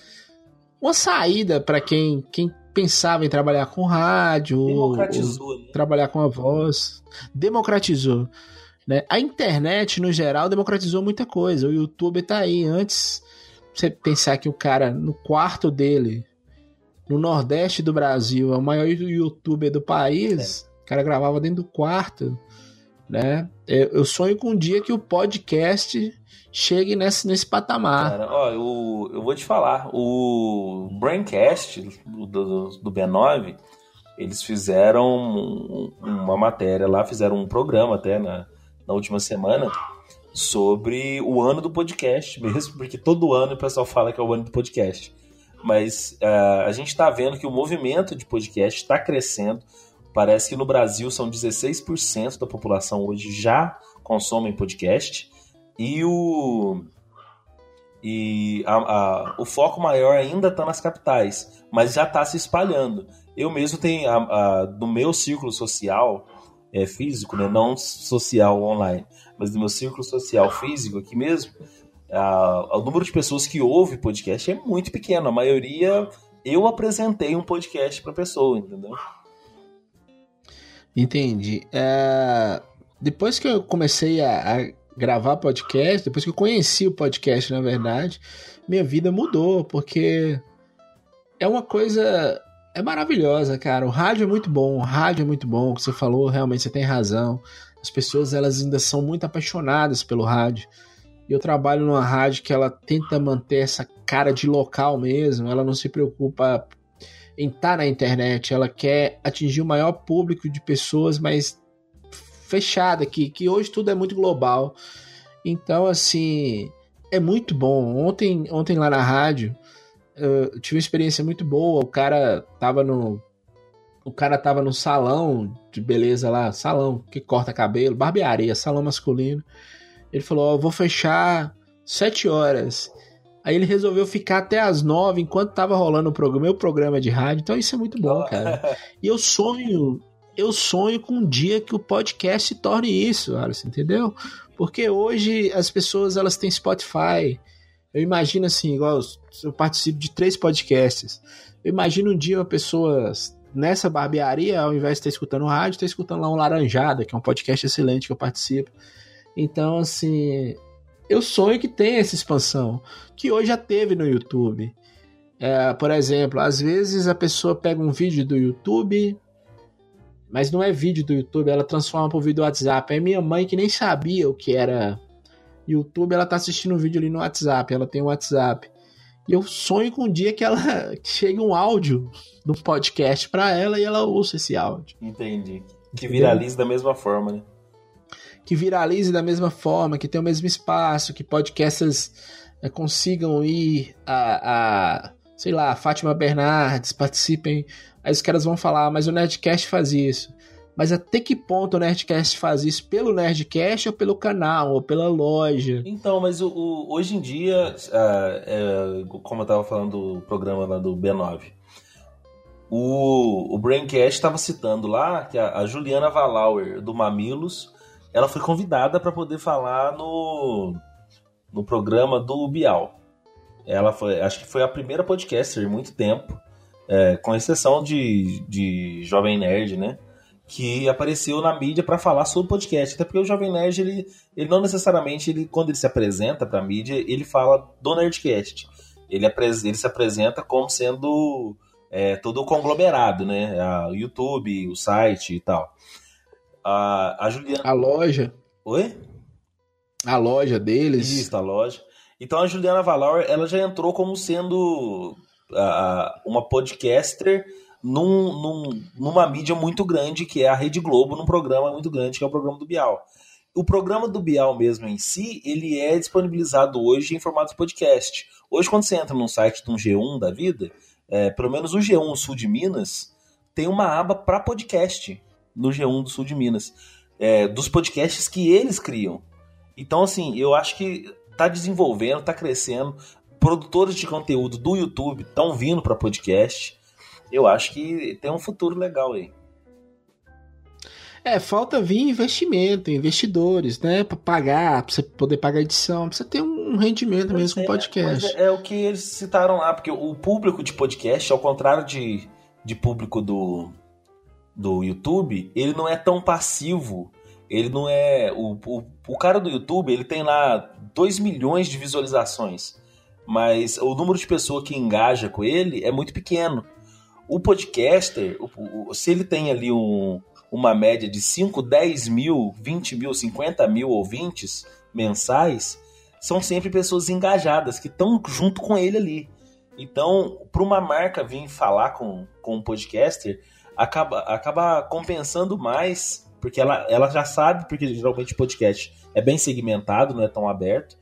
uma saída para quem quem pensava em trabalhar com rádio, democratizou, né? trabalhar com a voz, democratizou. Né? A internet, no geral, democratizou muita coisa. O YouTube tá aí. Antes, você pensar que o cara, no quarto dele, no Nordeste do Brasil, é o maior youtuber do país, é. o cara gravava dentro do quarto. Né? Eu sonho com um dia que o podcast chegue nesse, nesse patamar. Cara, ó, eu, eu vou te falar, o Braincast do, do, do B9, eles fizeram uma matéria lá, fizeram um programa até na, na última semana sobre o ano do podcast *laughs* mesmo, porque todo ano o pessoal fala que é o ano do podcast. Mas uh, a gente está vendo que o movimento de podcast está crescendo. Parece que no Brasil são 16% da população hoje já consomem podcast. E o e a, a, o foco maior ainda está nas capitais, mas já está se espalhando. Eu mesmo tenho, a, do meu círculo social é, físico, né, não social online, mas do meu círculo social físico aqui mesmo, o número de pessoas que ouve podcast é muito pequeno. A maioria eu apresentei um podcast para pessoa, entendeu? Entendi. É, depois que eu comecei a, a gravar podcast, depois que eu conheci o podcast, na verdade, minha vida mudou, porque é uma coisa. É maravilhosa, cara. O rádio é muito bom, o rádio é muito bom. O que você falou, realmente você tem razão. As pessoas elas ainda são muito apaixonadas pelo rádio. E eu trabalho numa rádio que ela tenta manter essa cara de local mesmo. Ela não se preocupa em estar na internet. Ela quer atingir o maior público de pessoas, mas fechada aqui, que hoje tudo é muito global. Então, assim, é muito bom. Ontem, ontem lá na rádio, eu tive uma experiência muito boa. O cara tava no. O cara tava no salão de beleza lá, salão que corta cabelo, barbearia, salão masculino. Ele falou: oh, vou fechar sete horas. Aí ele resolveu ficar até as nove enquanto tava rolando o programa, meu programa de rádio. Então isso é muito bom, cara. E eu sonho eu sonho com um dia que o podcast se torne isso, Alice, entendeu? Porque hoje as pessoas elas têm Spotify. Eu imagino assim, igual eu participo de três podcasts. Eu imagino um dia uma pessoa nessa barbearia, ao invés de estar escutando rádio, estar escutando lá um Laranjada, que é um podcast excelente que eu participo. Então, assim, eu sonho que tenha essa expansão, que hoje já teve no YouTube. É, por exemplo, às vezes a pessoa pega um vídeo do YouTube, mas não é vídeo do YouTube, ela transforma para o vídeo do WhatsApp. É minha mãe que nem sabia o que era YouTube, ela tá assistindo um vídeo ali no WhatsApp, ela tem o um WhatsApp. E eu sonho com um dia que ela *laughs* chegue um áudio do podcast para ela e ela ouça esse áudio. Entendi. Que viralize da mesma forma, né? Que viralize da mesma forma, que tenha o mesmo espaço, que podcasts é, consigam ir a, a, sei lá, Fátima Bernardes, participem. Aí os caras vão falar, mas o Nerdcast faz isso. Mas até que ponto o Nerdcast faz isso? Pelo Nerdcast ou pelo canal, ou pela loja? Então, mas o, o hoje em dia, é, é, como eu estava falando do programa lá do B9, o, o Braincast estava citando lá que a, a, Juliana Valauer, do Mamilos, ela foi convidada para poder falar no, no programa do Bial. Ela foi, acho que foi a primeira podcaster em muito tempo, é, com exceção de, de Jovem Nerd, né? que apareceu na mídia para falar sobre podcast. Até porque o Jovem Nerd, ele, ele não necessariamente, ele, quando ele se apresenta para a mídia, ele fala do Nerdcast. Ele, ele se apresenta como sendo é, todo o conglomerado, né? O YouTube, o site e tal. A, a Juliana. A loja. Oi? A loja deles. Isso, a loja. Então a Juliana Valauer, ela já entrou como sendo uma podcaster num, num, numa mídia muito grande, que é a Rede Globo, num programa muito grande, que é o programa do Bial. O programa do Bial mesmo em si, ele é disponibilizado hoje em formato de podcast. Hoje, quando você entra num site de um G1 da vida, é, pelo menos o G1 Sul de Minas, tem uma aba para podcast no G1 do Sul de Minas. É, dos podcasts que eles criam. Então, assim, eu acho que tá desenvolvendo, tá crescendo. Produtores de conteúdo do YouTube estão vindo para podcast eu acho que tem um futuro legal aí. É, falta vir investimento, investidores, né? Pra pagar, pra você poder pagar edição, precisa ter um rendimento mesmo com é, podcast. É, é, o que eles citaram lá, porque o público de podcast, ao contrário de, de público do, do YouTube, ele não é tão passivo. Ele não é. O, o, o cara do YouTube, ele tem lá 2 milhões de visualizações. Mas o número de pessoas que engaja com ele é muito pequeno. O podcaster, o, se ele tem ali um, uma média de 5, 10 mil, 20 mil, 50 mil ouvintes mensais, são sempre pessoas engajadas, que estão junto com ele ali. Então, para uma marca vir falar com, com um podcaster, acaba, acaba compensando mais, porque ela, ela já sabe, porque geralmente podcast é bem segmentado, não é tão aberto.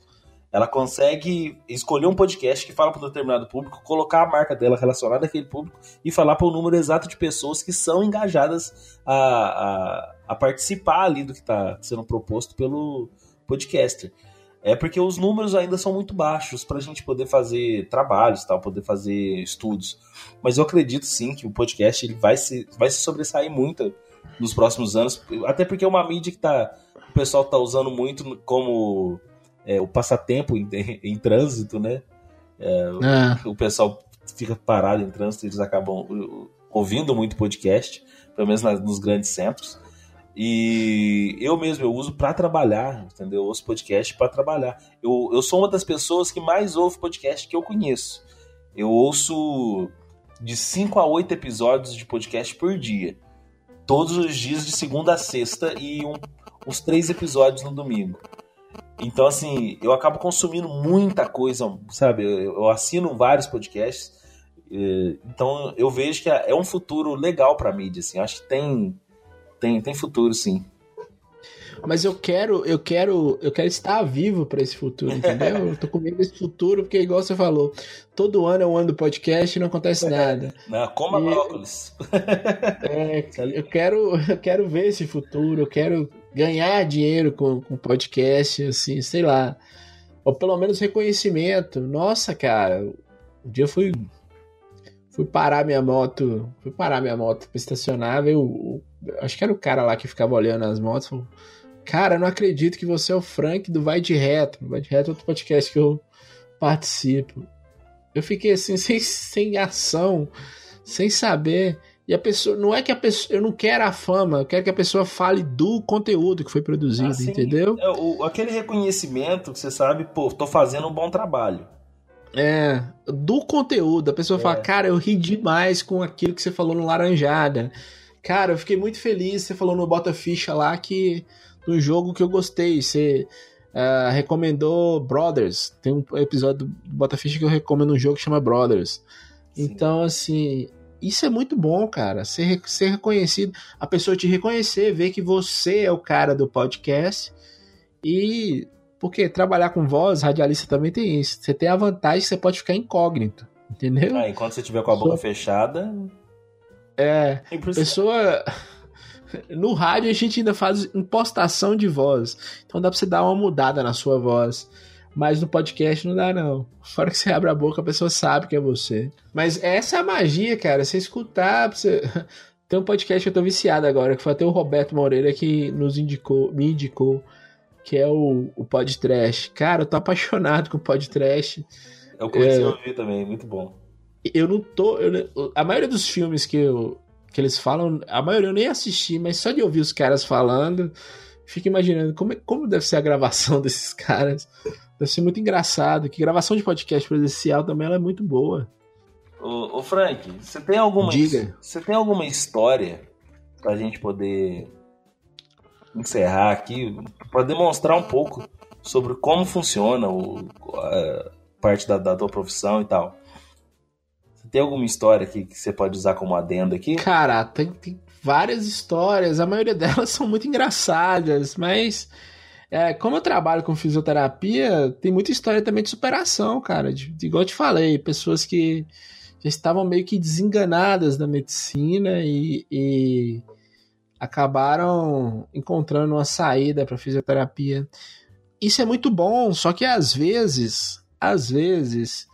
Ela consegue escolher um podcast que fala para um determinado público, colocar a marca dela relacionada àquele público e falar para o número exato de pessoas que são engajadas a, a, a participar ali do que está sendo proposto pelo podcaster. É porque os números ainda são muito baixos para a gente poder fazer trabalhos, tal, poder fazer estudos. Mas eu acredito sim que o podcast ele vai se, vai se sobressair muito nos próximos anos, até porque é uma mídia que tá, o pessoal está usando muito como é, o passatempo em, *laughs* em trânsito, né? É, é. O, o, pessoal fica parado em trânsito, eles acabam uh, ouvindo muito podcast, pelo menos nas, nos grandes centros. E eu mesmo eu uso para trabalhar, entendeu? Eu ouço podcast para trabalhar. Eu, eu sou uma das pessoas que mais ouve podcast que eu conheço. Eu ouço de 5 a 8 episódios de podcast por dia. Todos os dias, de segunda a sexta, e um, uns três episódios no domingo. Então, assim, eu acabo consumindo muita coisa, sabe? Eu, eu assino vários podcasts. Então, eu vejo que é um futuro legal para mídia, assim. Acho que tem, tem, tem futuro, sim. Mas eu quero, eu quero, eu quero estar vivo para esse futuro, entendeu? *laughs* eu tô com medo desse futuro, porque igual você falou, todo ano é um ano do podcast e não acontece *laughs* nada. Não, coma e, brócolis. *laughs* é, eu quero, eu quero ver esse futuro, eu quero ganhar dinheiro com, com podcast, assim, sei lá. Ou pelo menos reconhecimento. Nossa, cara, o dia foi fui parar minha moto, fui parar minha moto pra estacionar, veio, acho que era o cara lá que ficava olhando as motos, falou, cara, não acredito que você é o Frank do Vai de Reto, Vai de Reto é outro podcast que eu participo. Eu fiquei assim, *laughs* sem, sem ação, sem saber. E a pessoa, não é que a pessoa, eu não quero a fama, eu quero que a pessoa fale do conteúdo que foi produzido, assim, entendeu? É, o, aquele reconhecimento que você sabe, pô, tô fazendo um bom trabalho. É, do conteúdo. A pessoa é. fala, cara, eu ri demais com aquilo que você falou no Laranjada. Cara, eu fiquei muito feliz. Você falou no Bota Ficha lá que. no jogo que eu gostei. Você uh, recomendou Brothers. Tem um episódio do Bota Ficha que eu recomendo um jogo que chama Brothers. Sim. Então, assim. Isso é muito bom, cara. Ser, ser reconhecido. A pessoa te reconhecer, ver que você é o cara do podcast. E porque trabalhar com voz, radialista também tem isso. Você tem a vantagem que você pode ficar incógnito, entendeu? Ah, enquanto você tiver com a boca fechada. É. é pessoa. *laughs* No rádio a gente ainda faz impostação de voz. Então dá pra você dar uma mudada na sua voz. Mas no podcast não dá, não. Fora que você abre a boca, a pessoa sabe que é você. Mas essa é a magia, cara. Você escutar. Você... *laughs* Tem um podcast que eu tô viciado agora, que foi até o Roberto Moreira que nos indicou, me indicou que é o, o podcast. Cara, eu tô apaixonado com o podcast. Eu comecei é, a ouvir também, muito bom. Eu não tô. Eu, a maioria dos filmes que, eu, que eles falam, a maioria eu nem assisti, mas só de ouvir os caras falando, fico imaginando como, como deve ser a gravação *laughs* desses caras. Deve ser muito engraçado. Que gravação de podcast presencial também ela é muito boa. Ô, ô Frank, você tem alguma. Diga. Você tem alguma história pra gente poder encerrar aqui para demonstrar um pouco sobre como funciona o, a parte da, da tua profissão e tal. Você tem alguma história aqui que você pode usar como adendo aqui? Cara, tem, tem várias histórias, a maioria *laughs* delas são muito engraçadas, mas é, como eu trabalho com fisioterapia, tem muita história também de superação, cara. De, de, igual eu te falei, pessoas que já estavam meio que desenganadas da medicina e, e acabaram encontrando uma saída para fisioterapia. Isso é muito bom, só que às vezes, às vezes,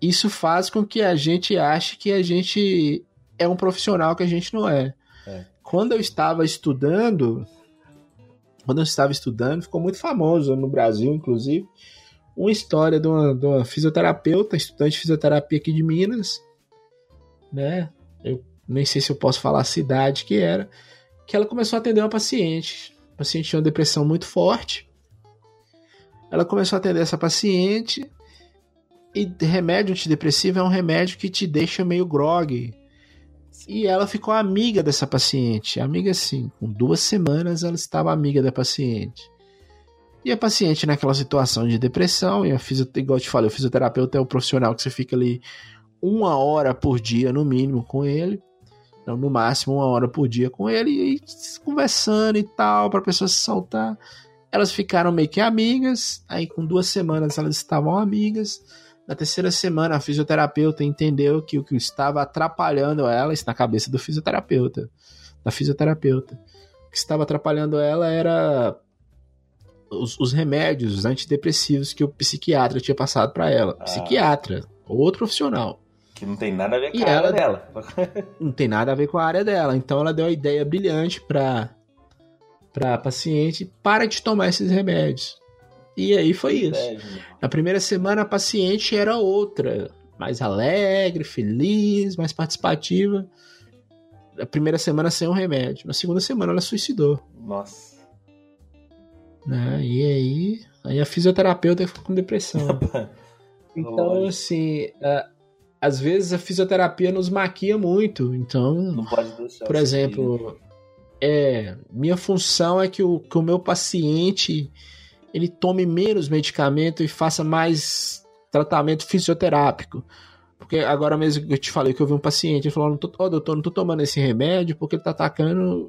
isso faz com que a gente ache que a gente é um profissional que a gente não é. é. Quando eu estava estudando, quando eu estava estudando, ficou muito famoso no Brasil, inclusive, uma história de uma, de uma fisioterapeuta, estudante de fisioterapia aqui de Minas, né? Eu nem sei se eu posso falar a cidade que era, que ela começou a atender uma paciente. A paciente tinha uma depressão muito forte. Ela começou a atender essa paciente e remédio antidepressivo é um remédio que te deixa meio grog. E ela ficou amiga dessa paciente. Amiga sim, com duas semanas ela estava amiga da paciente. E a paciente naquela situação de depressão, e a fisio, igual eu te falei, o fisioterapeuta é o profissional que você fica ali uma hora por dia no mínimo com ele. Então, no máximo uma hora por dia com ele e conversando e tal, para a pessoa se soltar. Elas ficaram meio que amigas, aí com duas semanas elas estavam amigas. Na terceira semana, a fisioterapeuta entendeu que o que estava atrapalhando ela, isso na cabeça do fisioterapeuta, da fisioterapeuta, o que estava atrapalhando ela era os, os remédios, os antidepressivos que o psiquiatra tinha passado para ela. Ah. Psiquiatra, outro profissional. Que não tem nada a ver com e a ela, área dela. *laughs* não tem nada a ver com a área dela. Então ela deu a ideia brilhante para para paciente para de tomar esses remédios. E aí foi isso. É, Na primeira semana a paciente era outra, mais alegre, feliz, mais participativa. Na primeira semana sem o um remédio. Na segunda semana ela suicidou. Nossa. Né? E aí, aí a fisioterapeuta ficou com depressão. *laughs* então, assim, às vezes a fisioterapia nos maquia muito. Então, por exemplo, é, minha função é que o, que o meu paciente ele tome menos medicamento e faça mais tratamento fisioterápico. Porque agora mesmo que eu te falei que eu vi um paciente, ele falou, tô, oh, doutor, não tô tomando esse remédio porque ele tá atacando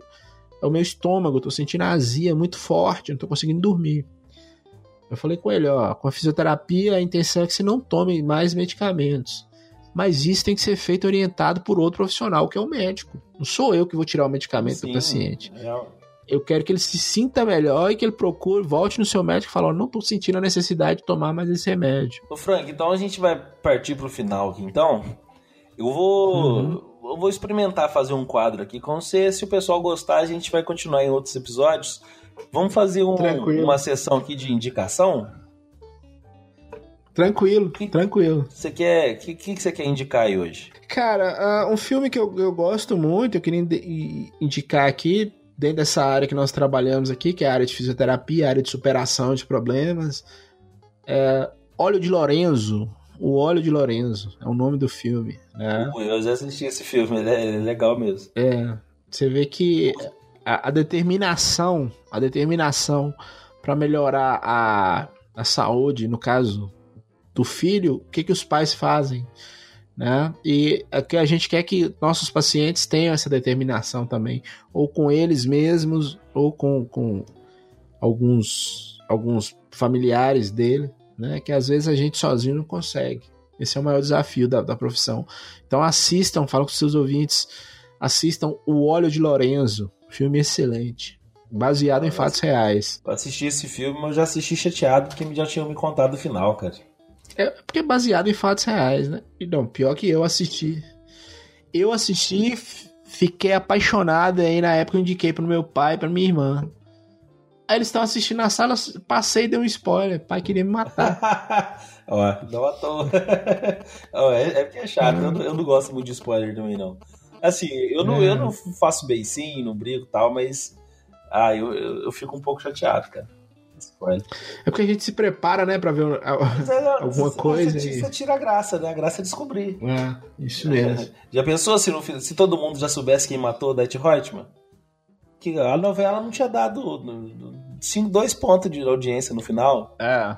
o meu estômago, tô sentindo azia muito forte, não tô conseguindo dormir. Eu falei com ele, ó, com a fisioterapia a intenção é que você não tome mais medicamentos mas isso tem que ser feito orientado por outro profissional, que é o médico. Não sou eu que vou tirar o medicamento Sim, do paciente. É... Eu quero que ele se sinta melhor e que ele procure, volte no seu médico e fale: não estou sentindo a necessidade de tomar mais esse remédio. Ô Frank, então a gente vai partir para o final aqui, então. Eu vou. Uhum. Eu vou experimentar fazer um quadro aqui com você. Se o pessoal gostar, a gente vai continuar em outros episódios. Vamos fazer um, uma sessão aqui de indicação? Tranquilo, que, tranquilo. Você quer. O que, que você quer indicar aí hoje? Cara, uh, um filme que eu, eu gosto muito, eu queria indicar aqui, dentro dessa área que nós trabalhamos aqui, que é a área de fisioterapia, a área de superação de problemas. É Óleo de Lorenzo. O Óleo de Lorenzo é o nome do filme. Né? Eu já assisti esse filme, ele é, legal mesmo. É, você vê que a, a determinação, a determinação para melhorar a, a saúde, no caso do filho, o que, que os pais fazem? Né? E é que a gente quer que nossos pacientes tenham essa determinação também, ou com eles mesmos, ou com, com alguns, alguns familiares dele, né? Que às vezes a gente sozinho não consegue. Esse é o maior desafio da, da profissão. Então assistam, falo com seus ouvintes, assistam O Óleo de Lorenzo, filme excelente, baseado em fatos reais. Assisti esse filme, mas eu já assisti chateado porque já tinham me contado o final, cara. É porque é baseado em fatos reais, né? E não, pior que eu assisti. Eu assisti, fiquei apaixonado aí na época eu indiquei pro meu pai e pra minha irmã. Aí eles estão assistindo na sala, passei e dei um spoiler. Pai queria me matar. *laughs* Ó, não à toa. *laughs* é, é porque é chato, eu não, eu não, gosto muito de spoiler também, não. Assim, eu não, é. eu não faço beicinho, não brigo e tal, mas. Ah, eu, eu, eu fico um pouco chateado, cara. É porque a gente se prepara, né, pra ver é, alguma você, coisa. Você, e... você tira a graça, né? A graça é descobrir. É, isso mesmo. É. *laughs* Já pensou se, no, se todo mundo já soubesse quem matou o Death Reutemann? Que a novela não tinha dado cinco, dois pontos de audiência no final. É.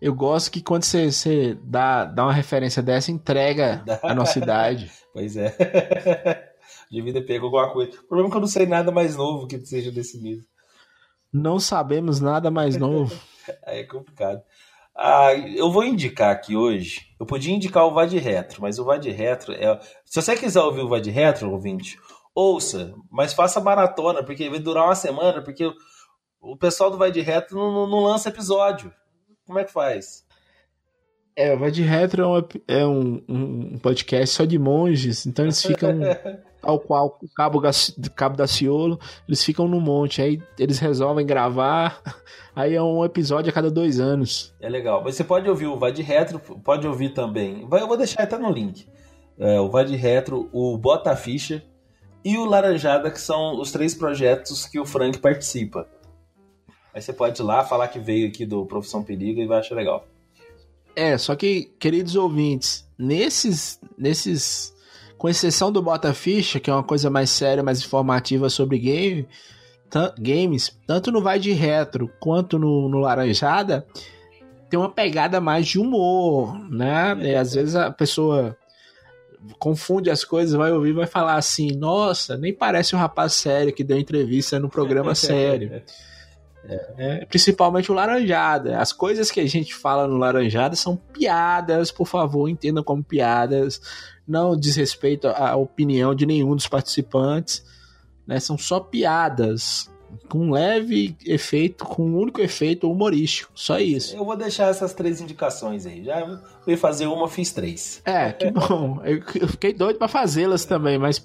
Eu gosto que quando você, você dá, dá uma referência dessa, entrega a nossa *laughs* idade. pois é. *laughs* Devia ter pego alguma coisa. O problema é que eu não sei nada mais novo que seja desse mesmo. Não sabemos nada mais novo. *laughs* Aí é complicado. Ah, eu vou indicar aqui hoje. Eu podia indicar o Vad Retro, mas o Vad Retro é. Se você quiser ouvir o Vad Retro, ouvinte, ouça, mas faça maratona, porque vai durar uma semana, porque o pessoal do Vai de Retro não, não, lança episódio. Como é que faz? É, o Vai de Retro é, um, um, podcast só de monges, então eles ficam *laughs* ao qual o Cabo, Cabo da Ciolo, eles ficam no monte, aí eles resolvem gravar, *laughs* aí é um episódio a cada dois anos. É legal, mas você pode ouvir o Vai de Retro, pode ouvir também, eu vou deixar até no link, é, o Vai de Retro, o Bota Ficha e o Laranjada, que são os três projetos que o Frank participa. Aí você pode ir lá falar que veio aqui do Profissão Perigo e vai achar legal. É, só que, queridos ouvintes, nesses. nesses com exceção do Bota Ficha, que é uma coisa mais séria, mais informativa sobre game, games, tanto no Vai de Retro quanto no, no Laranjada, tem uma pegada mais de humor, né? E às vezes a pessoa confunde as coisas, vai ouvir vai falar assim: nossa, nem parece um rapaz sério que deu entrevista no programa *laughs* sério. *laughs* É, principalmente o Laranjada. As coisas que a gente fala no Laranjada são piadas, por favor, entendam como piadas. Não diz respeito à opinião de nenhum dos participantes. Né? São só piadas. Com um leve efeito, com um único efeito humorístico. Só isso. Eu vou deixar essas três indicações aí. Já fui fazer uma, fiz três. É, que bom. Eu fiquei doido para fazê-las também, mas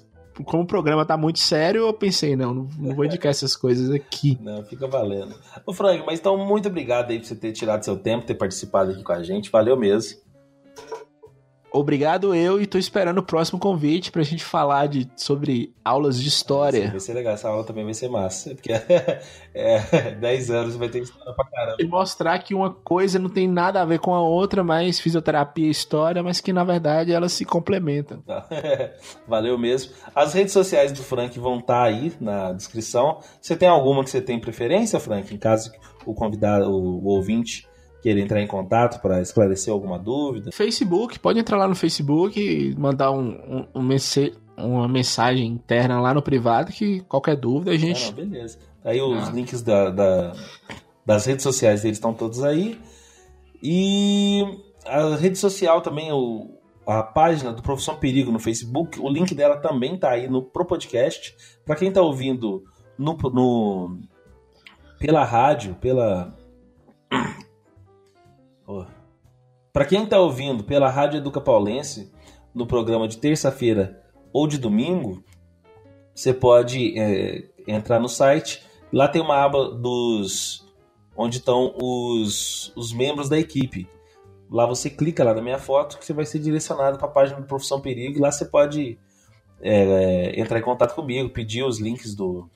como o programa tá muito sério, eu pensei, não, não vou indicar essas coisas aqui. *laughs* Não, fica valendo. Ô, Frank, mas então muito obrigado aí por você ter tirado seu tempo, ter participado aqui com a gente. Valeu mesmo. Obrigado eu e tô esperando o próximo convite pra gente falar de, sobre aulas de história. Vai ser legal, essa aula também vai ser massa. Porque *laughs* é, *laughs* é 10 anos vai ter história pra caramba. E mostrar que uma coisa não tem nada a ver com a outra, mas fisioterapia e história, mas que na verdade elas se complementam. Tá. *laughs* Valeu mesmo. As redes sociais do Frank vão estar tá aí na descrição. Você tem alguma que você tem preferência, Frank? Em caso o convidado, o, o ouvinte queira entrar em contato para esclarecer alguma dúvida? Facebook, pode entrar lá no Facebook e mandar um, um, um uma mensagem interna lá no privado que qualquer dúvida a gente. Ah, beleza. Aí os ah. links da, da, das redes sociais deles estão todos aí. E a rede social também, o, a página do Profissão Perigo no Facebook, o link dela também tá aí no pro podcast. Para quem tá ouvindo no, no pela rádio, pela para quem está ouvindo pela Rádio Educa Paulense, no programa de terça-feira ou de domingo, você pode é, entrar no site. Lá tem uma aba dos onde estão os, os membros da equipe. Lá você clica lá na minha foto que você vai ser direcionado para a página do Profissão Perigo. Lá você pode é, entrar em contato comigo, pedir os links do,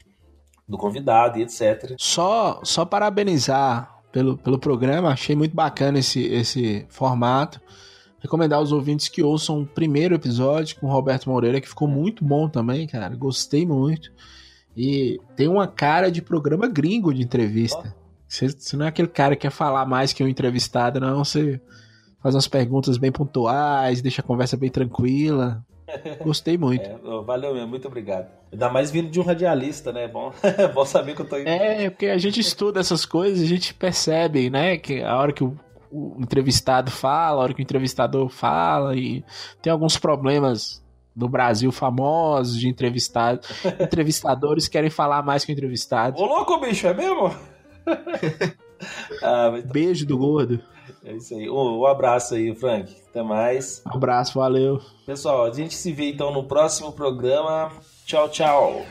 do convidado e etc. Só, só parabenizar pelo, pelo programa, achei muito bacana esse, esse formato. Recomendar aos ouvintes que ouçam o primeiro episódio com o Roberto Moreira, que ficou muito bom também, cara. Gostei muito. E tem uma cara de programa gringo de entrevista. Você, você não é aquele cara que quer falar mais que um entrevistado, não. Você faz umas perguntas bem pontuais, deixa a conversa bem tranquila. Gostei muito. É, valeu mesmo, muito obrigado. Ainda mais vindo de um radialista, né? Bom, *laughs* bom saber que eu tô. É, porque a gente estuda essas coisas, a gente percebe, né? Que a hora que o, o entrevistado fala, a hora que o entrevistador fala, e tem alguns problemas no Brasil famosos de entrevistados. *laughs* Entrevistadores querem falar mais que o entrevistado. Ô louco, bicho, é mesmo? *laughs* ah, mas... Beijo do gordo. É isso aí. Um, um abraço aí, Frank. Até mais. Um abraço, valeu. Pessoal, a gente se vê então no próximo programa. Tchau, tchau.